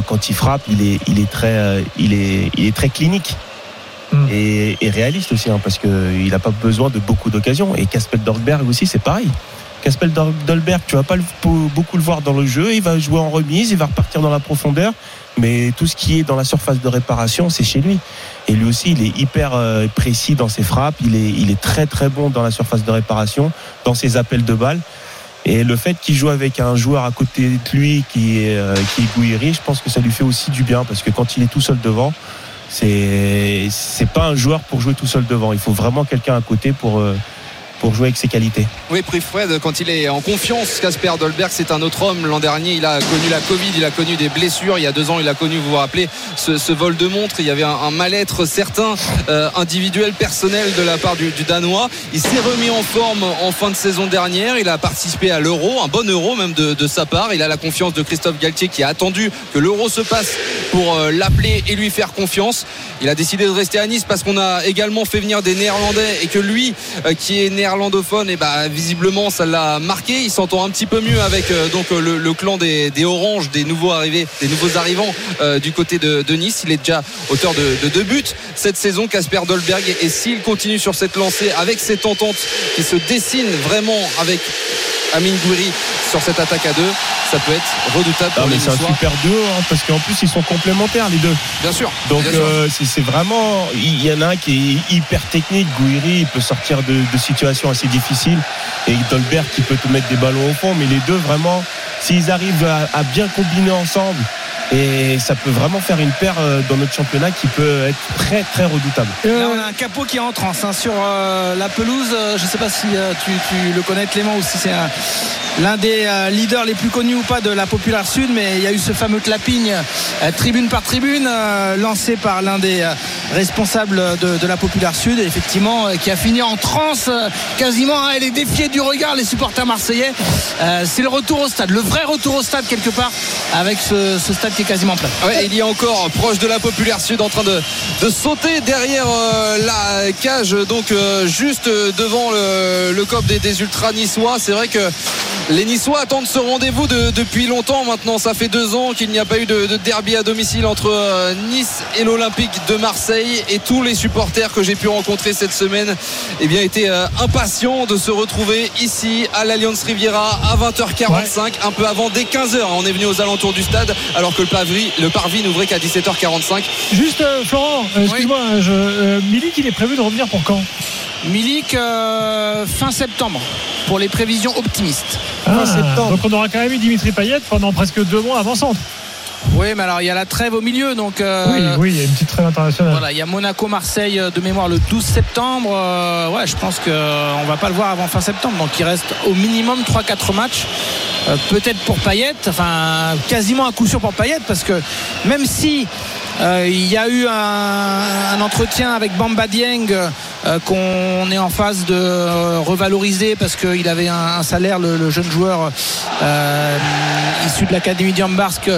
quand il frappe, il est, il est très, il est, il est très clinique. Mm. Et, et réaliste aussi, hein, parce qu'il n'a pas besoin de beaucoup d'occasions. Et Casper Dolberg aussi, c'est pareil. Casper Dol- Dolberg, tu vas pas beaucoup le voir dans le jeu. Il va jouer en remise, il va repartir dans la profondeur. Mais tout ce qui est dans la surface de réparation, c'est chez lui. Et lui aussi, il est hyper euh, précis dans ses frappes. Il est, il est très très bon dans la surface de réparation, dans ses appels de balles. Et le fait qu'il joue avec un joueur à côté de lui qui est, euh, qui est Gouiri, je pense que ça lui fait aussi du bien parce que quand il est tout seul devant, c'est c'est pas un joueur pour jouer tout seul devant. Il faut vraiment quelqu'un à côté pour euh, pour jouer avec ses qualités. Oui, Fred, quand il est en confiance, Casper Dolberg, c'est un autre homme. L'an dernier, il a connu la Covid, il a connu des blessures. Il y a deux ans, il a connu, vous vous rappelez, ce, vol de montre. Il y avait un, mal-être certain, euh, individuel, personnel de la part du, Danois. Il s'est remis en forme en fin de saison dernière. Il a participé à l'Euro, un bon Euro même de, sa part. Il a la confiance de Christophe Galtier qui a attendu que l'Euro se passe pour euh, l'appeler et lui faire confiance. Il a décidé de rester à Nice parce qu'on a également fait venir des Néerlandais et que lui, euh, qui est néerlandophone, et bah, visiblement ça l'a marqué. Il s'entend un petit peu mieux avec euh, donc euh, le, clan des, Oranges, des nouveaux arrivés, des nouveaux arrivants euh, du côté de, de Nice. Il est déjà auteur de, de deux buts cette saison, Casper Dolberg. Et s'il continue sur cette lancée avec cette entente qui se dessine vraiment avec Amine Gouiri sur cette attaque à deux, ça peut être redoutable Ah, pour mais c'est un super duo hein, parce qu'en plus ils sont complémentaires les deux. Bien sûr. Donc bien sûr. euh, c'est c'est vraiment, il y en a un qui est hyper technique, Gouiri, il peut sortir de, de situations assez difficiles et Dolberg qui peut te mettre des ballons au fond, mais les deux vraiment, s'ils arrivent à, à bien combiner ensemble, et ça peut vraiment faire une paire euh, dans notre championnat qui peut être très très redoutable. Là, on a un capot qui est en transe hein, sur euh, la pelouse. Euh, je ne sais pas si euh, tu, tu le connais Clément ou si c'est un- l'un des euh, leaders les plus connus ou pas de la Populaire Sud, mais il y a eu ce fameux clapping euh, tribune par tribune euh, lancé par l'un des euh, responsables de, de la Populaire Sud, effectivement, euh, qui a fini en transe euh, quasiment. hein, elle est défiée du regard les supporters marseillais. Euh, c'est le retour au stade, le vrai retour au stade quelque part, avec ce, ce stade quasiment plein. Ouais, il y a encore proche de la populaire sud en train de, de sauter derrière euh, la cage, donc euh, juste devant le, le cop des, des ultras niçois. C'est vrai que les Niçois attendent ce rendez-vous de- depuis longtemps maintenant. Ça fait deux ans qu'il n'y a pas eu de, de derby à domicile entre euh, Nice et l'Olympique de Marseille. Et tous les supporters que j'ai pu rencontrer cette semaine eh bien, étaient euh, impatients de se retrouver ici à l'Alliance Riviera à 20h45, un peu avant dès 15h. On est venu aux alentours du stade alors que le, pavri, le parvis n'ouvrait qu'à 17h45. Juste, euh, Florent, euh, excuse-moi, je, euh, Milik, il est prévu de revenir pour quand? Milik euh, fin septembre pour les prévisions optimistes. Ah, Donc on aura quand même eu Dimitri Payet pendant presque deux mois avant centre. Oui, mais alors il y a la trêve au milieu, donc. euh, Oui, oui, il y a une petite trêve internationale. Voilà, il y a Monaco-Marseille euh, de mémoire le 12 septembre. Euh, ouais, je pense qu'on va pas le voir avant fin septembre. Donc il reste au minimum 3-4 matchs. Euh, Peut-être pour Payet, enfin quasiment un coup sûr pour Payet, parce que même si il y a eu un, un entretien avec Bamba Dieng qu'on est en phase de euh, revaloriser parce qu'il avait un, un salaire, le, le jeune joueur euh, issu de l'académie d'Ambarsk,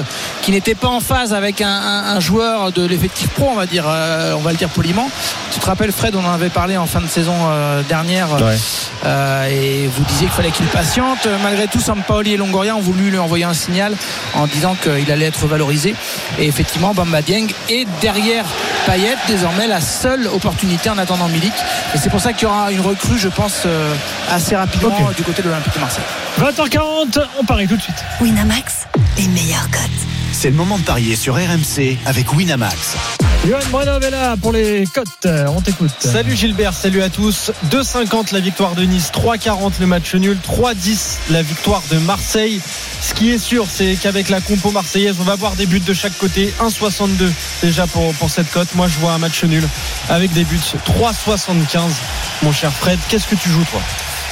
qui n'était pas en phase avec un, un- un joueur de l'effectif pro, on va dire, euh, on va le dire poliment. Tu te rappelles, Fred, on en avait parlé en fin de saison euh, dernière, Ouais. euh, et vous disiez qu'il fallait qu'il patiente. Malgré tout, Sampaoli et Longoria ont voulu lui envoyer un signal en disant qu'il allait être valorisé. Et effectivement, Bamba Dieng est derrière Payet, désormais la seule opportunité en attendant Milik. Et c'est pour ça qu'il y aura une recrue, je pense, euh, assez rapidement Ok. du côté de l'Olympique de Marseille. 20h40, on parie tout de suite. Winamax, les meilleurs cotes. C'est le moment de parier sur RMC avec Winamax. Johan Brenov est là pour les cotes. On t'écoute. Salut Gilbert, salut à tous. 2,50 la victoire de Nice, 3,40 le match nul, 3,10 la victoire de Marseille. Ce qui est sûr, c'est qu'avec la compo marseillaise, on va voir des buts de chaque côté. 1,62 déjà pour, pour cette cote. Moi, je vois un match nul avec des buts 3,75. Mon cher Fred, qu'est-ce que tu joues toi?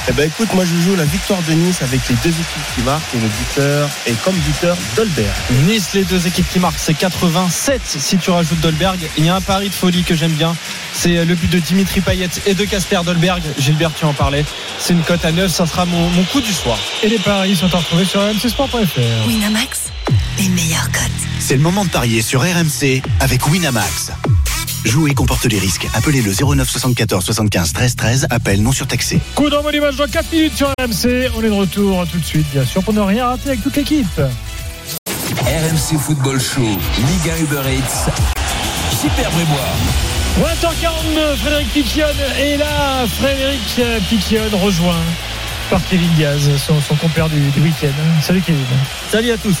Eh ben écoute, moi je joue la victoire de Nice avec les deux équipes qui marquent et le buteur est comme buteur Dolberg. Nice, les deux équipes qui marquent, c'est 87 si tu rajoutes Dolberg. Il y a un pari de folie que j'aime bien. C'est le but de Dimitri Payet et de Casper Dolberg. Gilbert, tu en parlais. C'est une cote à 9. Ça sera mon, mon coup du soir. Et les paris sont à retrouver sur mcsport.fr. Winamax, les meilleurs cotes. C'est le moment de parier sur RMC avec Winamax. Jouer comporte les risques. Appelez le 09 74 75 13 13. Appel non surtaxé. Coup d'envoi du match dans 4 minutes sur RMC. On est de retour tout de suite, bien sûr, pour ne rien rater avec toute l'équipe. RMC Football Show, Liga Uber Eats, Super Brébois. 20h42, Frédéric Piquion est là. Frédéric Piquion rejoint par Kevin Diaz, son, son compère du, du week-end. Salut Kevin. Salut à tous.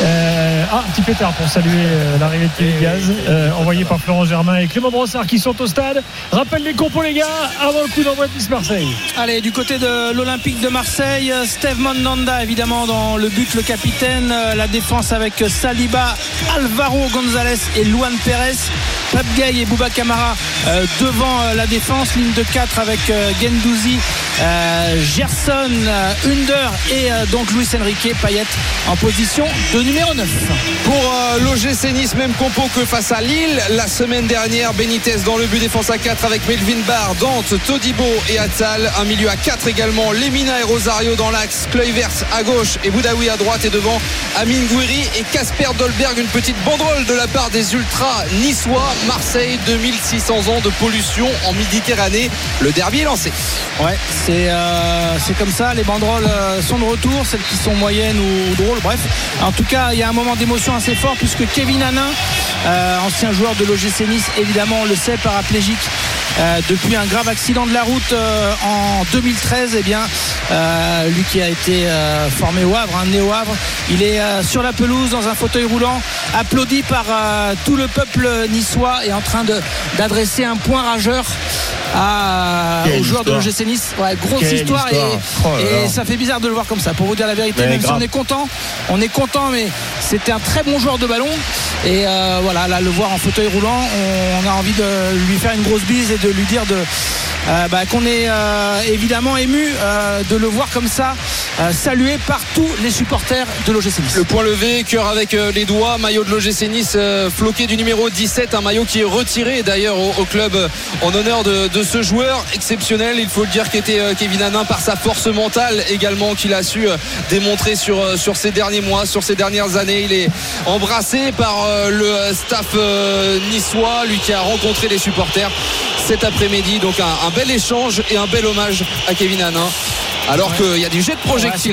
Euh, ah, un petit pétard pour saluer euh, l'arrivée de Kevin Diaz, euh, envoyé par Florent Germain et Clément Brossard qui sont au stade. Rappelle les compos les gars, avant le coup d'envoi de Nice Marseille. Allez, du côté de l'Olympique de Marseille, Steve Mandanda évidemment dans le but, le capitaine. La défense avec Saliba, Alvaro González et Luan Pérez. Pape Gay et Bouba Camara euh, devant euh, la défense. Ligne de 4 avec euh, Gendouzi, euh, Gerson, euh, Under et euh, donc Luis Enrique Payet en position de numéro 9. Pour euh, l'OGC Nice, même compo que face à Lille. La semaine dernière, Benitez dans le but défense à 4 avec Melvin Barr, Dante, Todibo et Attal. Un milieu à 4 également. Lemina et Rosario dans l'axe. Kluivert à gauche et Boudaoui à droite. Et devant, Amin Gouiri et Casper Dolberg. Une petite banderole de la part des ultras niçois. Marseille, 2600 ans de pollution en Méditerranée. Le derby est lancé. Ouais, c'est euh, c'est comme ça. Les banderoles euh, sont de retour, celles qui sont moyennes ou, drôles. Bref, en tout cas, il y a un moment d'émotion assez fort puisque Kevin Hanin, euh, ancien joueur de l'OGC Nice, évidemment, on le sait, paraplégique. euh, depuis un grave accident de la route en 2013, eh bien, lui qui a été formé au Havre, un né au Havre, il est sur la pelouse dans un fauteuil roulant, applaudi par tout le peuple niçois et en train d'adresser un point rageur à, aux joueurs de l'OGC Nice. Ouais, grosse Quelle histoire, histoire. et, Oh et ça fait bizarre de le voir comme ça. Pour vous dire la vérité, Mais même si on est content, on est content, mais c'était un très bon joueur de ballon. Et euh, voilà, là, le voir en fauteuil roulant, on, on a envie de lui faire une grosse bise et de lui dire de. Euh, bah, qu'on est euh, évidemment ému euh, de le voir comme ça salué par tous les supporters de l'OGC Nice. Le point levé, cœur avec les doigts, maillot de l'OGC Nice floqué du numéro 17, un maillot qui est retiré d'ailleurs au, club en honneur de, ce joueur exceptionnel, il faut le dire, qui était euh, Kevin Hanin par sa force mentale également qu'il a su démontrer sur, sur ces derniers mois, sur ces dernières années. Il est embrassé par le staff niçois, lui qui a rencontré les supporters cet après-midi. Donc un bel échange et un bel hommage à Kevin Hanin. Alors qu'il y a du jet de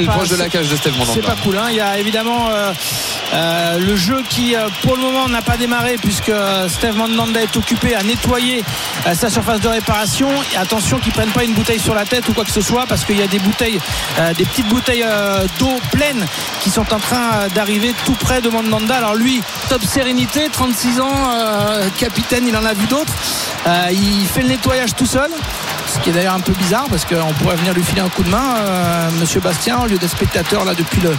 pas- proche de la cage de Steve Mandanda. C'est pas cool. hein. Il y a évidemment euh, euh, le jeu qui, euh, pour le moment, n'a pas démarré puisque Steve Mandanda est occupé à nettoyer euh, sa surface de réparation. Et attention qu'ils prennent pas une bouteille sur la tête ou quoi que ce soit parce qu'il y a des bouteilles, des petites bouteilles d'eau pleines qui sont en train d'arriver tout près de Mandanda. Alors lui, top sérénité, 36 ans, capitaine, il en a vu d'autres. Il fait le nettoyage tout seul. Ce qui est d'ailleurs un peu bizarre parce qu'on pourrait venir lui filer un coup de main, euh, Monsieur Bastien, au lieu d'être spectateur là depuis le,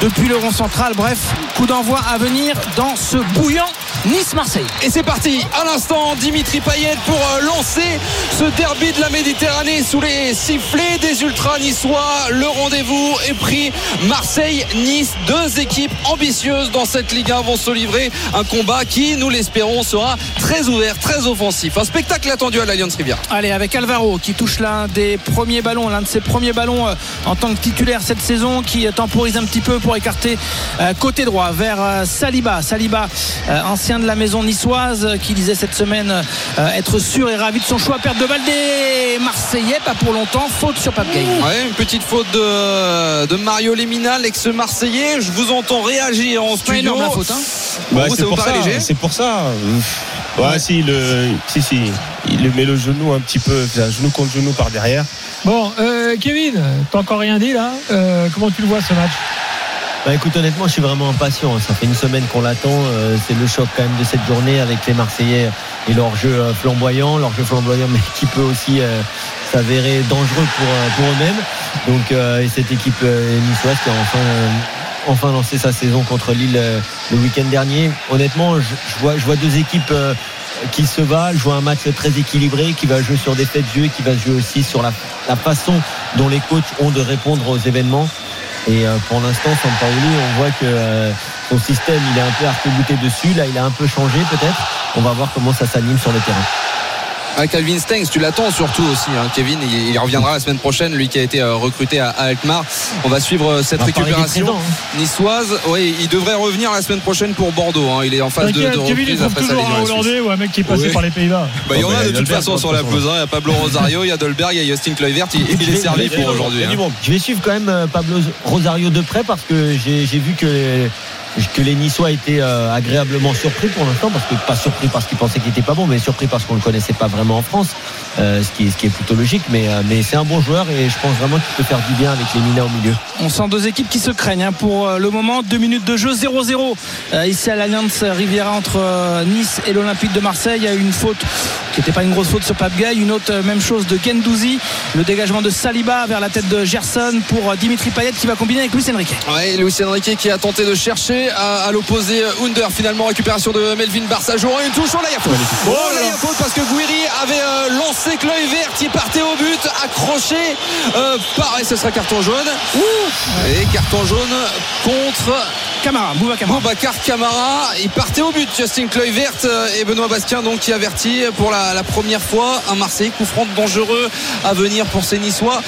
depuis le rond central. Bref, coup d'envoi à venir dans ce bouillant Nice-Marseille. Et c'est parti à l'instant Dimitri Payet pour euh, lancer ce derby de la Méditerranée sous les sifflets des ultras niçois. Le rendez-vous est pris. Marseille-Nice, deux équipes ambitieuses dans cette Ligue 1 vont se livrer. Un combat qui, nous l'espérons, sera très ouvert, très offensif. Un spectacle attendu à l'Alliance Riviera. Allez, avec Alvaro qui touche l'un des premiers ballons, l'un de ses premiers ballons euh, en tant que titulaire cette saison, qui euh, temporise un petit peu pour écarter côté droit vers Saliba. Saliba, de la maison niçoise, qui disait cette semaine euh, être sûr et ravi de son choix. Perte de balle des Marseillais, pas pour longtemps. Faute sur Pape Gay. Ouais, une petite faute de, de Mario Lemina, l'ex-marseillais. Je vous entends réagir en studio. énorme la faute, hein Bah, c'est pour ça. léger C'est pour ça. Ouais, si, le, si, si. Il met le genou un petit peu, genou contre genou par derrière. Bon, euh, Kevin, t'as encore rien dit là? Euh, Comment tu le vois ce match? Bah écoute honnêtement je suis vraiment impatient Ça fait une semaine qu'on l'attend Euh, C'est le choc quand même de cette journée Avec les Marseillais et leur jeu euh, flamboyant Leur jeu flamboyant mais qui peut aussi euh, s'avérer dangereux pour, eux-mêmes Donc et cette équipe niçoise qui a enfin Enfin lancé sa saison contre Lille le week-end dernier. Honnêtement, je, vois, je vois deux équipes qui se valent. Je un match très équilibré qui va jouer sur des faits de jeu, qui va jouer aussi sur la, la façon dont les coachs ont de répondre aux événements. Et euh, pour l'instant, Sampaoli, on voit que euh, son système, il est un peu arc-bouté dessus. Là, il a un peu changé peut-être. On va voir comment ça s'anime sur le terrain. Ah, Calvin Stengs, tu l'attends surtout aussi, hein, Kevin. Il, il reviendra la semaine prochaine, lui qui a été euh, recruté à, à Alkmaar. On va suivre euh, cette récupération présents, hein. niçoise. Oui, il devrait revenir la semaine prochaine pour Bordeaux. hein. Il est en phase de, de Kevin, il reprise après sa toujours lésion à. Hollandais ou un mec qui est passé Oui. par les Pays-Bas. Bah, il y en a de toute façon sur la pelouse. Il y a Pablo Rosario, il y a Dolberg, il y a Justin Kluivert. Il, il est servi pour aujourd'hui. Hein. Je vais suivre quand même euh, Pablo Rosario de près parce que j'ai j'ai vu que que les Niçois étaient euh, agréablement surpris pour l'instant, parce que pas surpris parce qu'ils pensaient qu'il était pas bon, mais surpris parce qu'on le connaissait pas vraiment en France, euh, ce, qui est, ce qui est plutôt logique. Mais, euh, mais c'est un bon joueur et je pense vraiment qu'il peut faire du bien avec les Mina au milieu. On sent deux équipes qui se craignent hein, pour le moment. Deux minutes de jeu, 0-0 euh, ici à l'Alliance Riviera entre euh, Nice et l'Olympique de Marseille. Il y a eu une faute qui n'était pas une grosse faute sur Pape Gay. Une autre même chose de Gendouzi. Le dégagement de Saliba vers la tête de Gerson pour Dimitri Payet qui va combiner avec Luis Enrique. Ouais, Luis Enrique qui a tenté de chercher à, à l'opposé euh, Under. Finalement, récupération de Melvin Barça. Jouera une touche. Oh là, il y a faute. Oh là, il y a faute parce que Gouiri avait euh, lancé Cloy vert qui partait au but, accroché euh, par. Et ce sera carton jaune. Et carton jaune contre. Camara, Bouba Camara. Boubacar Camara. Il partait au but, Justin Kluivert euh, et Benoît Bastien donc qui avertit pour la, la première fois un Marseille coup franc dangereux à venir pour ces Niçois.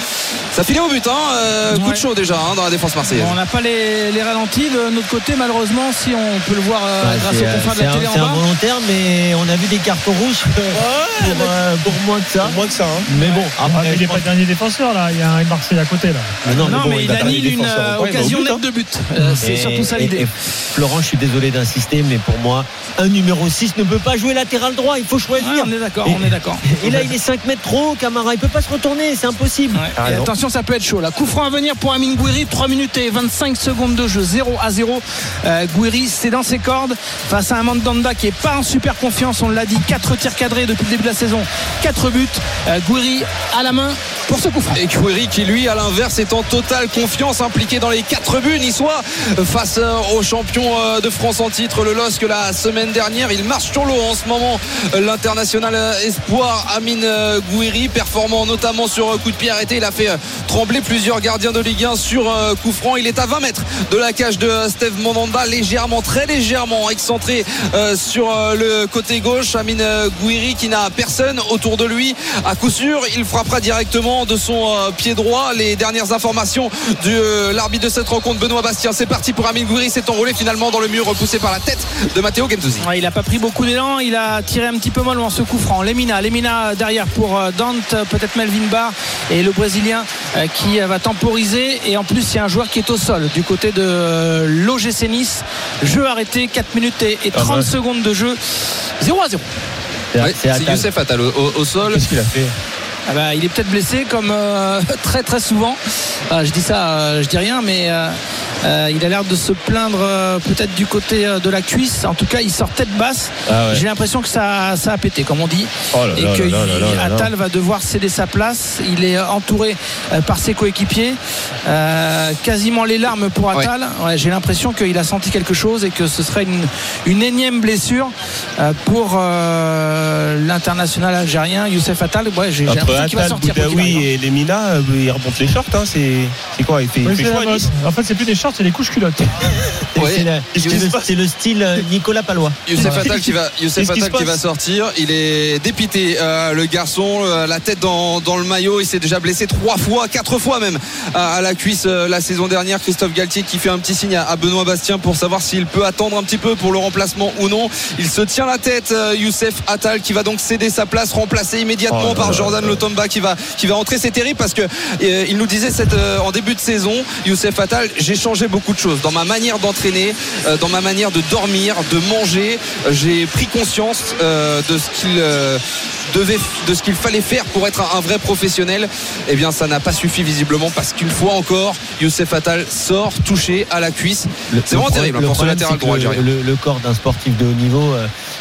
Ça filait au but, hein. euh, coup de chaud déjà hein, dans la défense marseillaise. On n'a pas les, les ralentis de notre côté malheureusement si on peut le voir euh, Ouais, grâce c'est, au euh, confrères de c'est la un- télé c'est en bas. involontaire, mais on a vu des cartons rouges pour, euh, pour moins que ça. moins que ça. hein. Mais bon, Ah, après, mais il n'est pas pense- dernier défenseur là, il y a un Marseille à côté là. Mais Non, bon, mais il a annule une euh, occasion nette de but. Euh, c'est surtout ça l'idée. Florent, je suis désolé d'insister, mais pour moi, un numéro 6 ne peut pas jouer latéral droit. Il faut choisir. Ouais, on est d'accord, Et- on est d'accord. Et là, il est 5 mètres trop haut, Camara. Il peut pas se retourner. C'est impossible. Ouais. Attention, ça peut être chaud. Là, coup franc à venir pour Amine Gouiri. 3 minutes et 25 secondes de jeu. 0 à 0. Euh, c'est dans ses cordes face à un Mandanda qui est pas en super confiance. On l'a dit. 4 tirs cadrés depuis le début de la saison. 4 buts. Euh, Gouiri à la main pour ce coup franc. Et Kouiri qui lui à l'inverse est en totale confiance impliqué dans les 4 buts niçois face euh, au champion euh, de France en titre le LOSC la semaine dernière il marche sur l'eau en ce moment l'international euh, espoir Amine Gouiri performant notamment sur coup de pied arrêté il a fait trembler plusieurs gardiens de Ligue 1 sur coup franc il est à 20 mètres de la cage de Steve Mandanda légèrement très légèrement excentré euh, sur euh, le côté gauche. Amine euh, Gouiri qui n'a personne autour de lui. À coup sûr il frappera directement de son pied droit. Les dernières informations de l'arbitre de cette rencontre Benoît Bastien. C'est parti pour Amine Gouiri s'est enroulé finalement dans le mur repoussé par la tête de Matteo Gendouzi. Il n'a pas pris beaucoup d'élan, il a tiré un petit peu mollement ce coup franc. Lemina, Lemina derrière pour Dante, peut-être Melvin Barr et le Brésilien qui va temporiser. Et en plus, il y a un joueur qui est au sol du côté de l'OGC Nice. Jeu arrêté, 4 minutes et, et 30 mal. secondes de jeu. 0 à 0. C'est- Ouais. Youssef Attal au, au- au sol Qu'est-ce qu'il a fait? Ah bah, il est peut-être blessé comme euh, très très souvent. Ah, je dis ça, euh, je dis rien, mais euh, euh, il a l'air de se plaindre euh, peut-être du côté euh, de la cuisse. En tout cas, il sort tête basse. Ah ouais. J'ai l'impression que ça, ça a pété, comme on dit, Oh là et là que là là là là là. Attal va devoir céder sa place. Il est entouré euh, par ses coéquipiers, Euh, quasiment les larmes pour. Attal. Ouais, J'ai l'impression qu'il a senti quelque chose et que ce serait une, une énième blessure euh, pour euh, l'international algérien Youssef Attal. Ouais, j'ai va sortir. qu'il Boudaoui et Lemina, euh, il remonte les shorts. Hein, c'est quoi Il fait, il Oui, fait chaud à. Nice En fait, c'est plus des shorts, c'est des couches culottes. C'est- Ouais. le, le style euh, Nicolas Palois. Youssef Attal qui va, Youssef qui qui sortir. Il est dépité, euh, le garçon, euh, la tête dans, dans le maillot. Il s'est déjà blessé trois fois, quatre fois même à, à la cuisse euh, la saison dernière. Christophe Galtier qui fait un petit signe à, à Benoît Bastien pour savoir s'il peut attendre un petit peu pour le remplacement ou non. Il se tient la tête, euh, Youssef Attal qui va donc céder sa place, remplacé immédiatement Oh par Jordan là. Qui va qui va rentrer. C'est terrible parce que euh, il nous disait cette, euh, en début de saison, Youssef Attal, j'ai changé beaucoup de choses dans ma manière d'entraîner, euh, dans ma manière de dormir, de manger. J'ai pris conscience de ce qu'il devait, de ce qu'il fallait faire pour être un, un vrai professionnel. Eh bien, ça n'a pas suffi visiblement parce qu'une fois encore, Youssef Attal sort touché à la cuisse. C'est vraiment le terrible hein, pour ce le latéral droit le, le corps d'un sportif de haut niveau,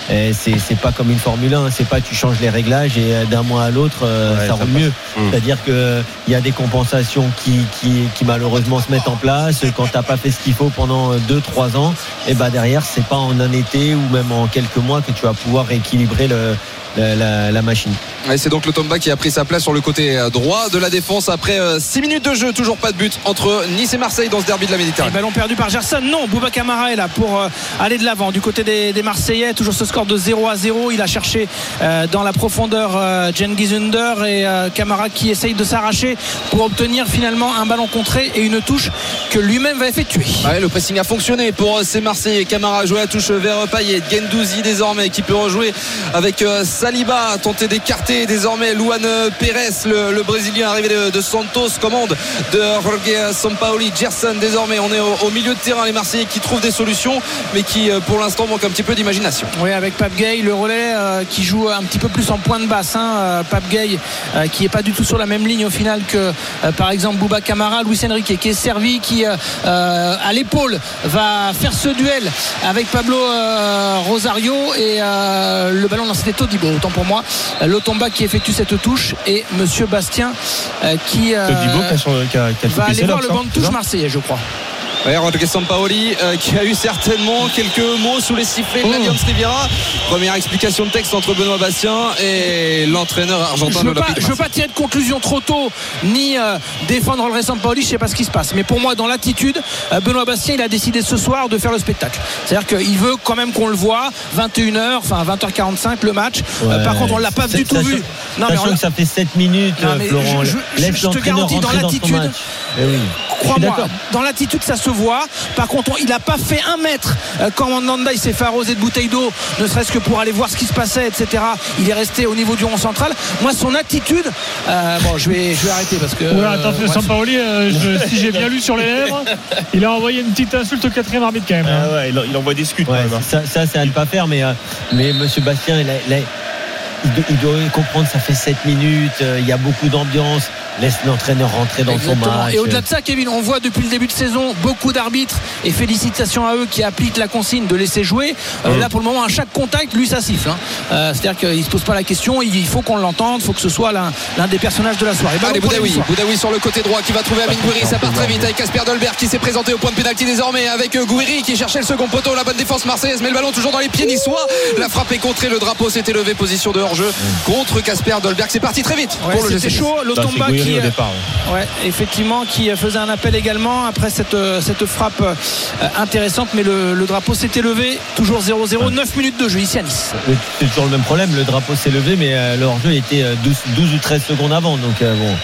c'est c'est pas comme une Formule 1. C'est pas tu changes les réglages et euh, d'un mois à l'autre, euh, Ouais, ça roule mieux. Mm. C'est-à-dire que il y a des compensations qui, qui, qui malheureusement se mettent en place. Quand t'as pas fait ce qu'il faut pendant 2-3 ans, et ben derrière, c'est pas en un été ou même en quelques mois que tu vas pouvoir rééquilibrer le, la, la- la machine. Et c'est donc le Tomba qui a pris sa place sur le côté euh, droit de la défense après 6 minutes de jeu. Toujours pas de but entre Nice et Marseille dans ce derby de la Et Méditerranée. ballon perdu par Gerson. Non, Bouba Camara est là pour euh, aller de l'avant. Du côté des, des Marseillais, toujours ce score de 0 à 0. Il a cherché euh, dans la profondeur euh, Under et euh, Camara qui essaye de s'arracher pour obtenir finalement un ballon contré et une touche que lui-même va effectuer. Ouais, le pressing a fonctionné pour euh, ces Marseillais. Camara a joué la touche vers euh, Payet. Gendouzi désormais qui peut rejouer avec euh, Saliba a tenté d'écarter désormais Luan Pérez, le, Brésilien arrivé de, Santos, commande de Jorge Sampaoli. Gerson désormais, on est au, milieu de terrain, les Marseillais qui trouvent des solutions, mais qui euh, pour l'instant manquent un petit peu d'imagination. Oui, avec Pape Gay, le relais euh, qui joue un petit peu plus en point de basse. Hein, euh, Pape Gay qui est pas du tout sur la même ligne au final que par exemple Bouba Camara, Luis Enrique qui est servi, qui à l'épaule va faire ce duel avec Pablo Rosario et le ballon dans c'était Todibo, autant pour moi. Lotomba qui effectue cette touche et Monsieur Bastien euh, qui euh, qui a qui a- va aller voir le hein, banc de c'est touche marseillais, je crois. Ouais, Rodrigue Sampaoli euh, qui a eu certainement quelques mots sous les sifflets de Oh. l'Alliance Riviera. Première explication de texte entre Benoît Bastien et l'entraîneur argentin je de l'Olympique je veux pas tirer de conclusion trop tôt ni euh, défendre le récent Paoli je sais pas ce qui se passe mais pour moi dans l'attitude euh, Benoît Bastien il a décidé ce soir de faire le spectacle c'est à dire qu'il veut quand même qu'on le voit 21h enfin 20h45 le match Euh, Ouais. par contre on l'a pas du tout vu non mais on que ça fait 7 minutes, Non, mais Florent. je- je- Laisse je te l'entraîneur garantis, dans l'attitude, Crois-moi, dans l'attitude ça se voit. Par contre, on- il n'a pas fait un mètre euh, quand Mandanda il s'est fait arroser de bouteilles d'eau, ne serait-ce que pour aller voir ce qui se passait, etc. Il est resté au niveau du rond central. Moi, son attitude, euh, bon, je vais, je vais arrêter parce que. Ouais, euh, attention, bref. Sampaoli, euh, je- si j'ai bien lu sur les lèvres, il a envoyé une petite insulte au quatrième arbitre quand même. hein. Ah ouais, il, il envoie des scuds quand Ouais, même. hein. ça, ça, c'est à ne pas faire, mais, euh, mais Monsieur Bastien, il, a- il a- il do- il doit comprendre, ça fait 7 minutes, euh, il y a beaucoup d'ambiance. Laisse l'entraîneur rentrer dans son match. Et au-delà de ça, Kevin, on voit depuis le début de saison beaucoup d'arbitres et félicitations à eux qui appliquent la consigne de laisser jouer. Euh, Mm. Là, pour le moment, à chaque contact, lui, ça siffle. hein. Euh, C'est-à-dire qu'il ne se pose pas la question, il il faut qu'on l'entende, il faut que ce soit l'un des personnages de la soirée. Ballon Allez Boudaoui. Boudaoui sur le côté droit qui va trouver Amine Gouiri, ça part très vite avec Casper Dolberg qui s'est présenté au point de pénalty désormais avec euh, Gouiri qui cherchait le second poteau, la bonne défense marseillaise, mais le ballon toujours dans les pieds niçois. La frappe est contrée, le drapeau s'est élevé, position de hors-jeu contre Casper Dolberg. C'est parti très vite Ouais, pour le chaud, qui, au euh, départ, ouais, effectivement, qui euh, faisait un appel également après cette, euh, cette frappe intéressante, mais le, le drapeau s'est élevé, toujours 0-0, 9 minutes de jeu ici à Nice. C'est toujours le même problème, le drapeau s'est levé, mais euh, le hors-jeu était euh, 12, 12 ou 13 secondes avant. Donc euh, bon,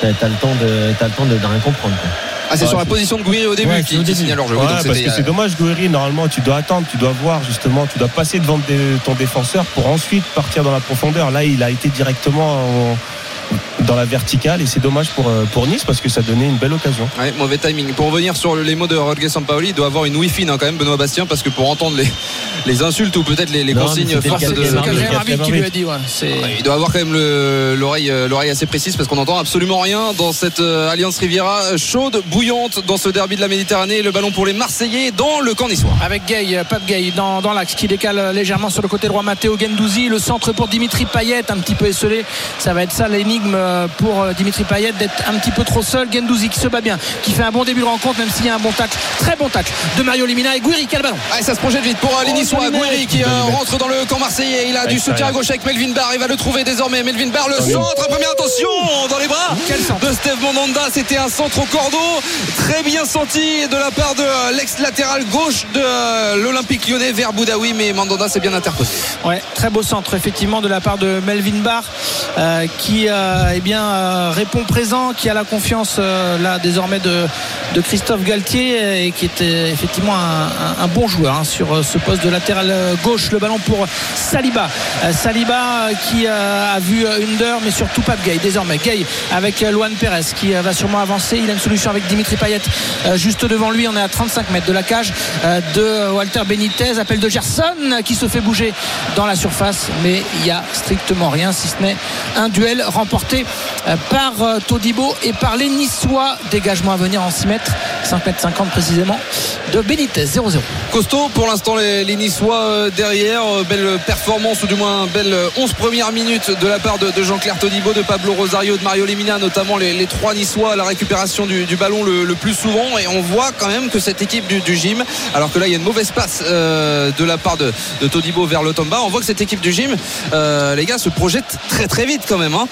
t'as t'as le temps de, t'as le temps de, de rien comprendre. quoi. Ah, c'est sur la position de Gouiri au début Ouais, qui, au qui début. Ouais, parce que c'est dommage, Gouiri. Normalement, tu dois attendre, tu dois voir justement, tu dois passer devant ton défenseur pour ensuite partir dans la profondeur. Là, il a été directement en- dans la verticale et c'est dommage pour, euh, pour Nice parce que ça donnait une belle occasion. Ouais, mauvais timing. Pour revenir sur les mots de Rodriguez Sampaoli, il doit avoir une wifi hein, quand même, Benoît Bastien, parce que pour entendre les, les insultes ou peut-être les, les Non, consignes fortes de. Dit, ouais. Il doit avoir quand même le- l'oreille euh, l'oreille assez précise parce qu'on n'entend absolument rien dans cette euh, Alliance Riviera chaude, bouillante dans ce derby de la Méditerranée. Le ballon pour les Marseillais dans le camp niçois. Avec Gay, Pape Gay dans, dans l'axe qui décale légèrement sur le côté droit Matteo Gendouzi. Le centre pour Dimitri Payet, un petit peu esselé. Ça va être ça l'énigme euh, pour euh, Dimitri Payet d'être un petit peu trop seul. Gendouzi qui se bat bien, qui fait un bon début de rencontre, même s'il y a un bon tacle, très bon tacle de Mario Limina et Guiri qui a le ballon. Allez, ça se projette vite pour euh, les Oh, Niçois. Gouiri qui euh, rentre dans le camp marseillais. Il a du soutien à gauche avec Melvin Barr. Il va le trouver désormais. Melvin Barr, le centre. Première attention dans les bras de Steve Mandanda. C'était un centre au cordeau. Très bien senti de la part de l'ex-latéral gauche de l'Olympique lyonnais vers Boudaoui. Mais Mandanda s'est bien interposé. Ouais, très beau centre effectivement de la part de Melvin Barr euh, qui euh, eh bien euh, répond présent, qui a la confiance euh, là désormais de, de Christophe Galtier euh, et qui était effectivement un, bon joueur hein, sur euh, ce poste de latéral euh, gauche. Le ballon pour Saliba, Euh, Saliba euh, qui euh, a vu euh, Under mais surtout pas Gay désormais. Gay avec euh, Luan Perez qui euh, va sûrement avancer. Il a une solution avec Dimitri Payet euh, juste devant lui. On est à 35 mètres de la cage euh, de Walter Benitez. Appel de Gerson euh, qui se fait bouger dans la surface, mais il n'y a strictement rien si ce n'est un duel remporté euh, par euh, Todibo et par les Niçois. Dégagement à venir en 6 mètres, 5 mètres 50 précisément, de Benitez 0-0. Costaud pour l'instant les, Niçois euh, derrière belle performance ou du moins belle euh, 11 premières minutes de la part de, Jean-Claire Todibo de Pablo Rosario de Mario Lemina notamment les, les trois Niçois à la récupération du, ballon le, le plus souvent et on voit quand même que cette équipe du, gym alors que là il y a une mauvaise passe de la part de, Todibo vers Lotomba on voit que cette équipe du gym les gars se projette très très vite quand même, hein,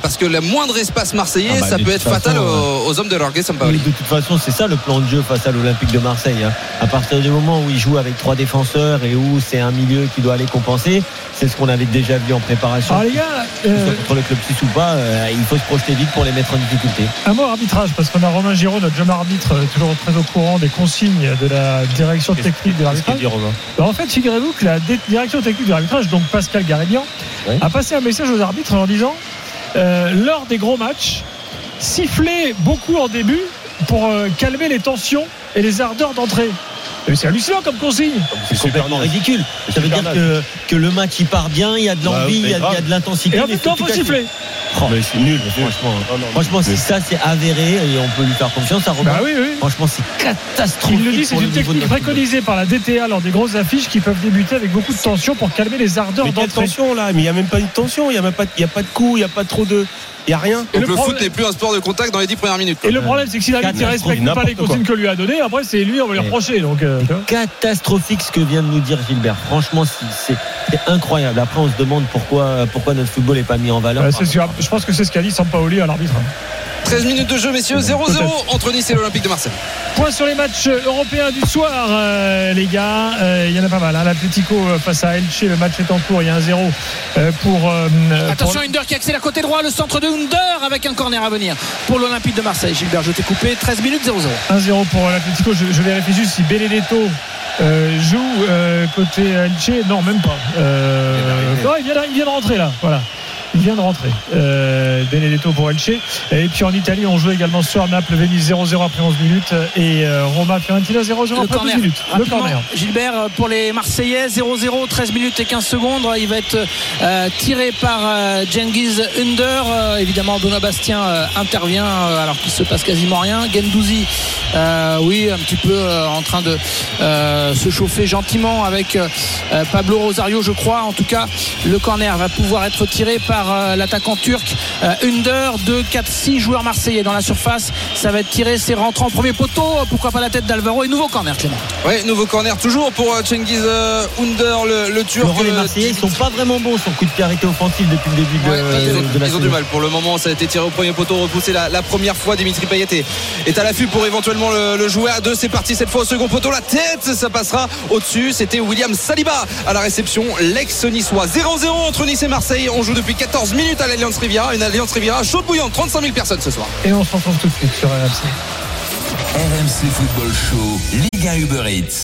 parce que le moindre espace marseillais, Ah bah, ça peut être fatal façon, aux, aux hommes de Jorge Sampaoli. Oui, de toute façon, c'est ça le plan de jeu face à l'Olympique de Marseille. hein. À partir du moment où il joue avec trois défenseurs et où c'est un milieu qui doit aller compenser, c'est ce qu'on avait déjà vu en préparation. Alors les gars, euh, contre le club suisse ou pas, euh, il faut se projeter vite pour les mettre en difficulté. un mot arbitrage, parce qu'on a Romain Giraud, notre jeune arbitre, euh, toujours très au courant des consignes de la direction technique de l'arbitrage. Alors, en fait, figurez-vous que la direction technique de l'arbitrage, donc Pascal Garignan, a passé un message aux arbitres en leur disant euh, lors des gros matchs, sifflez beaucoup en début pour euh, calmer les tensions et les ardeurs d'entrée. Mais C'est hallucinant comme consigne. C'est complètement ridicule. Ça veut dire que, que le match il part bien, il y a de l'envie, Bah, il y a, mais il y a de l'intensité. Et en mais même temps, faut siffler. Oh, Mais c'est nul. Franchement, Non, non, franchement, mais- si ça c'est avéré et on peut lui faire confiance à Romain. Bah oui, oui. Franchement, c'est catastrophique. Il le dit, c'est une technique préconisée par la DTA lors des grosses affiches qui peuvent débuter avec beaucoup de tension pour calmer les ardeurs d'entrée. tension là? Mais il n'y a même pas une tension, il n'y a, même pas- il y a pas de coup, il n'y a pas trop de. Il n'y a rien. Et Donc le le problème- foot n'est plus un sport de contact dans les 10 premières minutes. Et le problème, c'est que si l'arbitre ne respecte pas les consignes que lui a données, après, c'est lui, on va lui reprocher. Donc, euh, catastrophique ce que vient de nous dire Gilbert. Franchement, c'est- incroyable. Après, on se demande pourquoi, pourquoi notre football n'est pas mis en valeur. C'est sûr. Je pense que c'est ce qu'a dit Sampaoli à l'arbitre. 13 minutes de jeu, messieurs, 0-0 Peut-être. entre Nice et l'Olympique de Marseille. Point sur les matchs européens du soir, euh, les gars. Euh, Il y en a pas mal. Hein. L'Atlético euh, face à Elche, le match est en cours. Il y a un 0 euh, pour. euh, Attention, pour- Under qui accélère côté droit, le centre de Under avec un corner à venir pour l'Olympique de Marseille. Gilbert, je t'ai coupé. 13 minutes 0-0. 1-0 pour l'Atlético. Je, je vérifie juste si Benedetto euh, joue euh, côté Elche. Non, même pas. Euh, non, il vient, il vient de rentrer là. Voilà. Il vient de rentrer. Euh, Benedetto pour Elche. Et puis en Italie, on joue également sur Naples, Venise 0-0 après 11 minutes. Et euh, Roma Fiorentina 0-0 Le après 12 corner. minutes. Le corner. Gilbert, euh, pour les Marseillais, 0-0, 13 minutes et 15 secondes. Il va être euh, tiré par euh, Cengiz Under. Euh, évidemment, Benoît Bastien intervient alors qu'il se passe quasiment rien. Gendouzi, oui, un petit peu en train de se chauffer gentiment avec Pablo Rosario, je crois. En tout cas, le corner va pouvoir être tiré par euh, l'attaquant turc euh, Under. 2, 4, 6 joueurs marseillais dans la surface. Ça va être tiré, c'est rentrant. Premier poteau. Pourquoi pas la tête d'Alvaro et nouveau corner, Clément. Ouais, nouveau corner toujours pour euh, Cengiz euh, Under, le, le turc. Laurent, les euh, Marseillais ils sont pas vraiment bons sur coup de pied arrêté offensif depuis le début de, Ouais, ils, ont, de la ils ont du mal pour le moment ça a été tiré au premier poteau repoussé la, la première fois Dimitri Payet est, est à l'affût pour éventuellement le, le jouer à deux c'est parti cette fois au second poteau la tête ça passera au dessus c'était William Saliba à la réception l'ex niçois 0-0 entre Nice et Marseille on joue depuis 14 minutes à l'Alliance Riviera une Alliance Riviera chaude bouillante 35 000 personnes ce soir Et on se retrouve tout de suite sur RMC. RMC Football Show, Ligue 1 Uber Eats.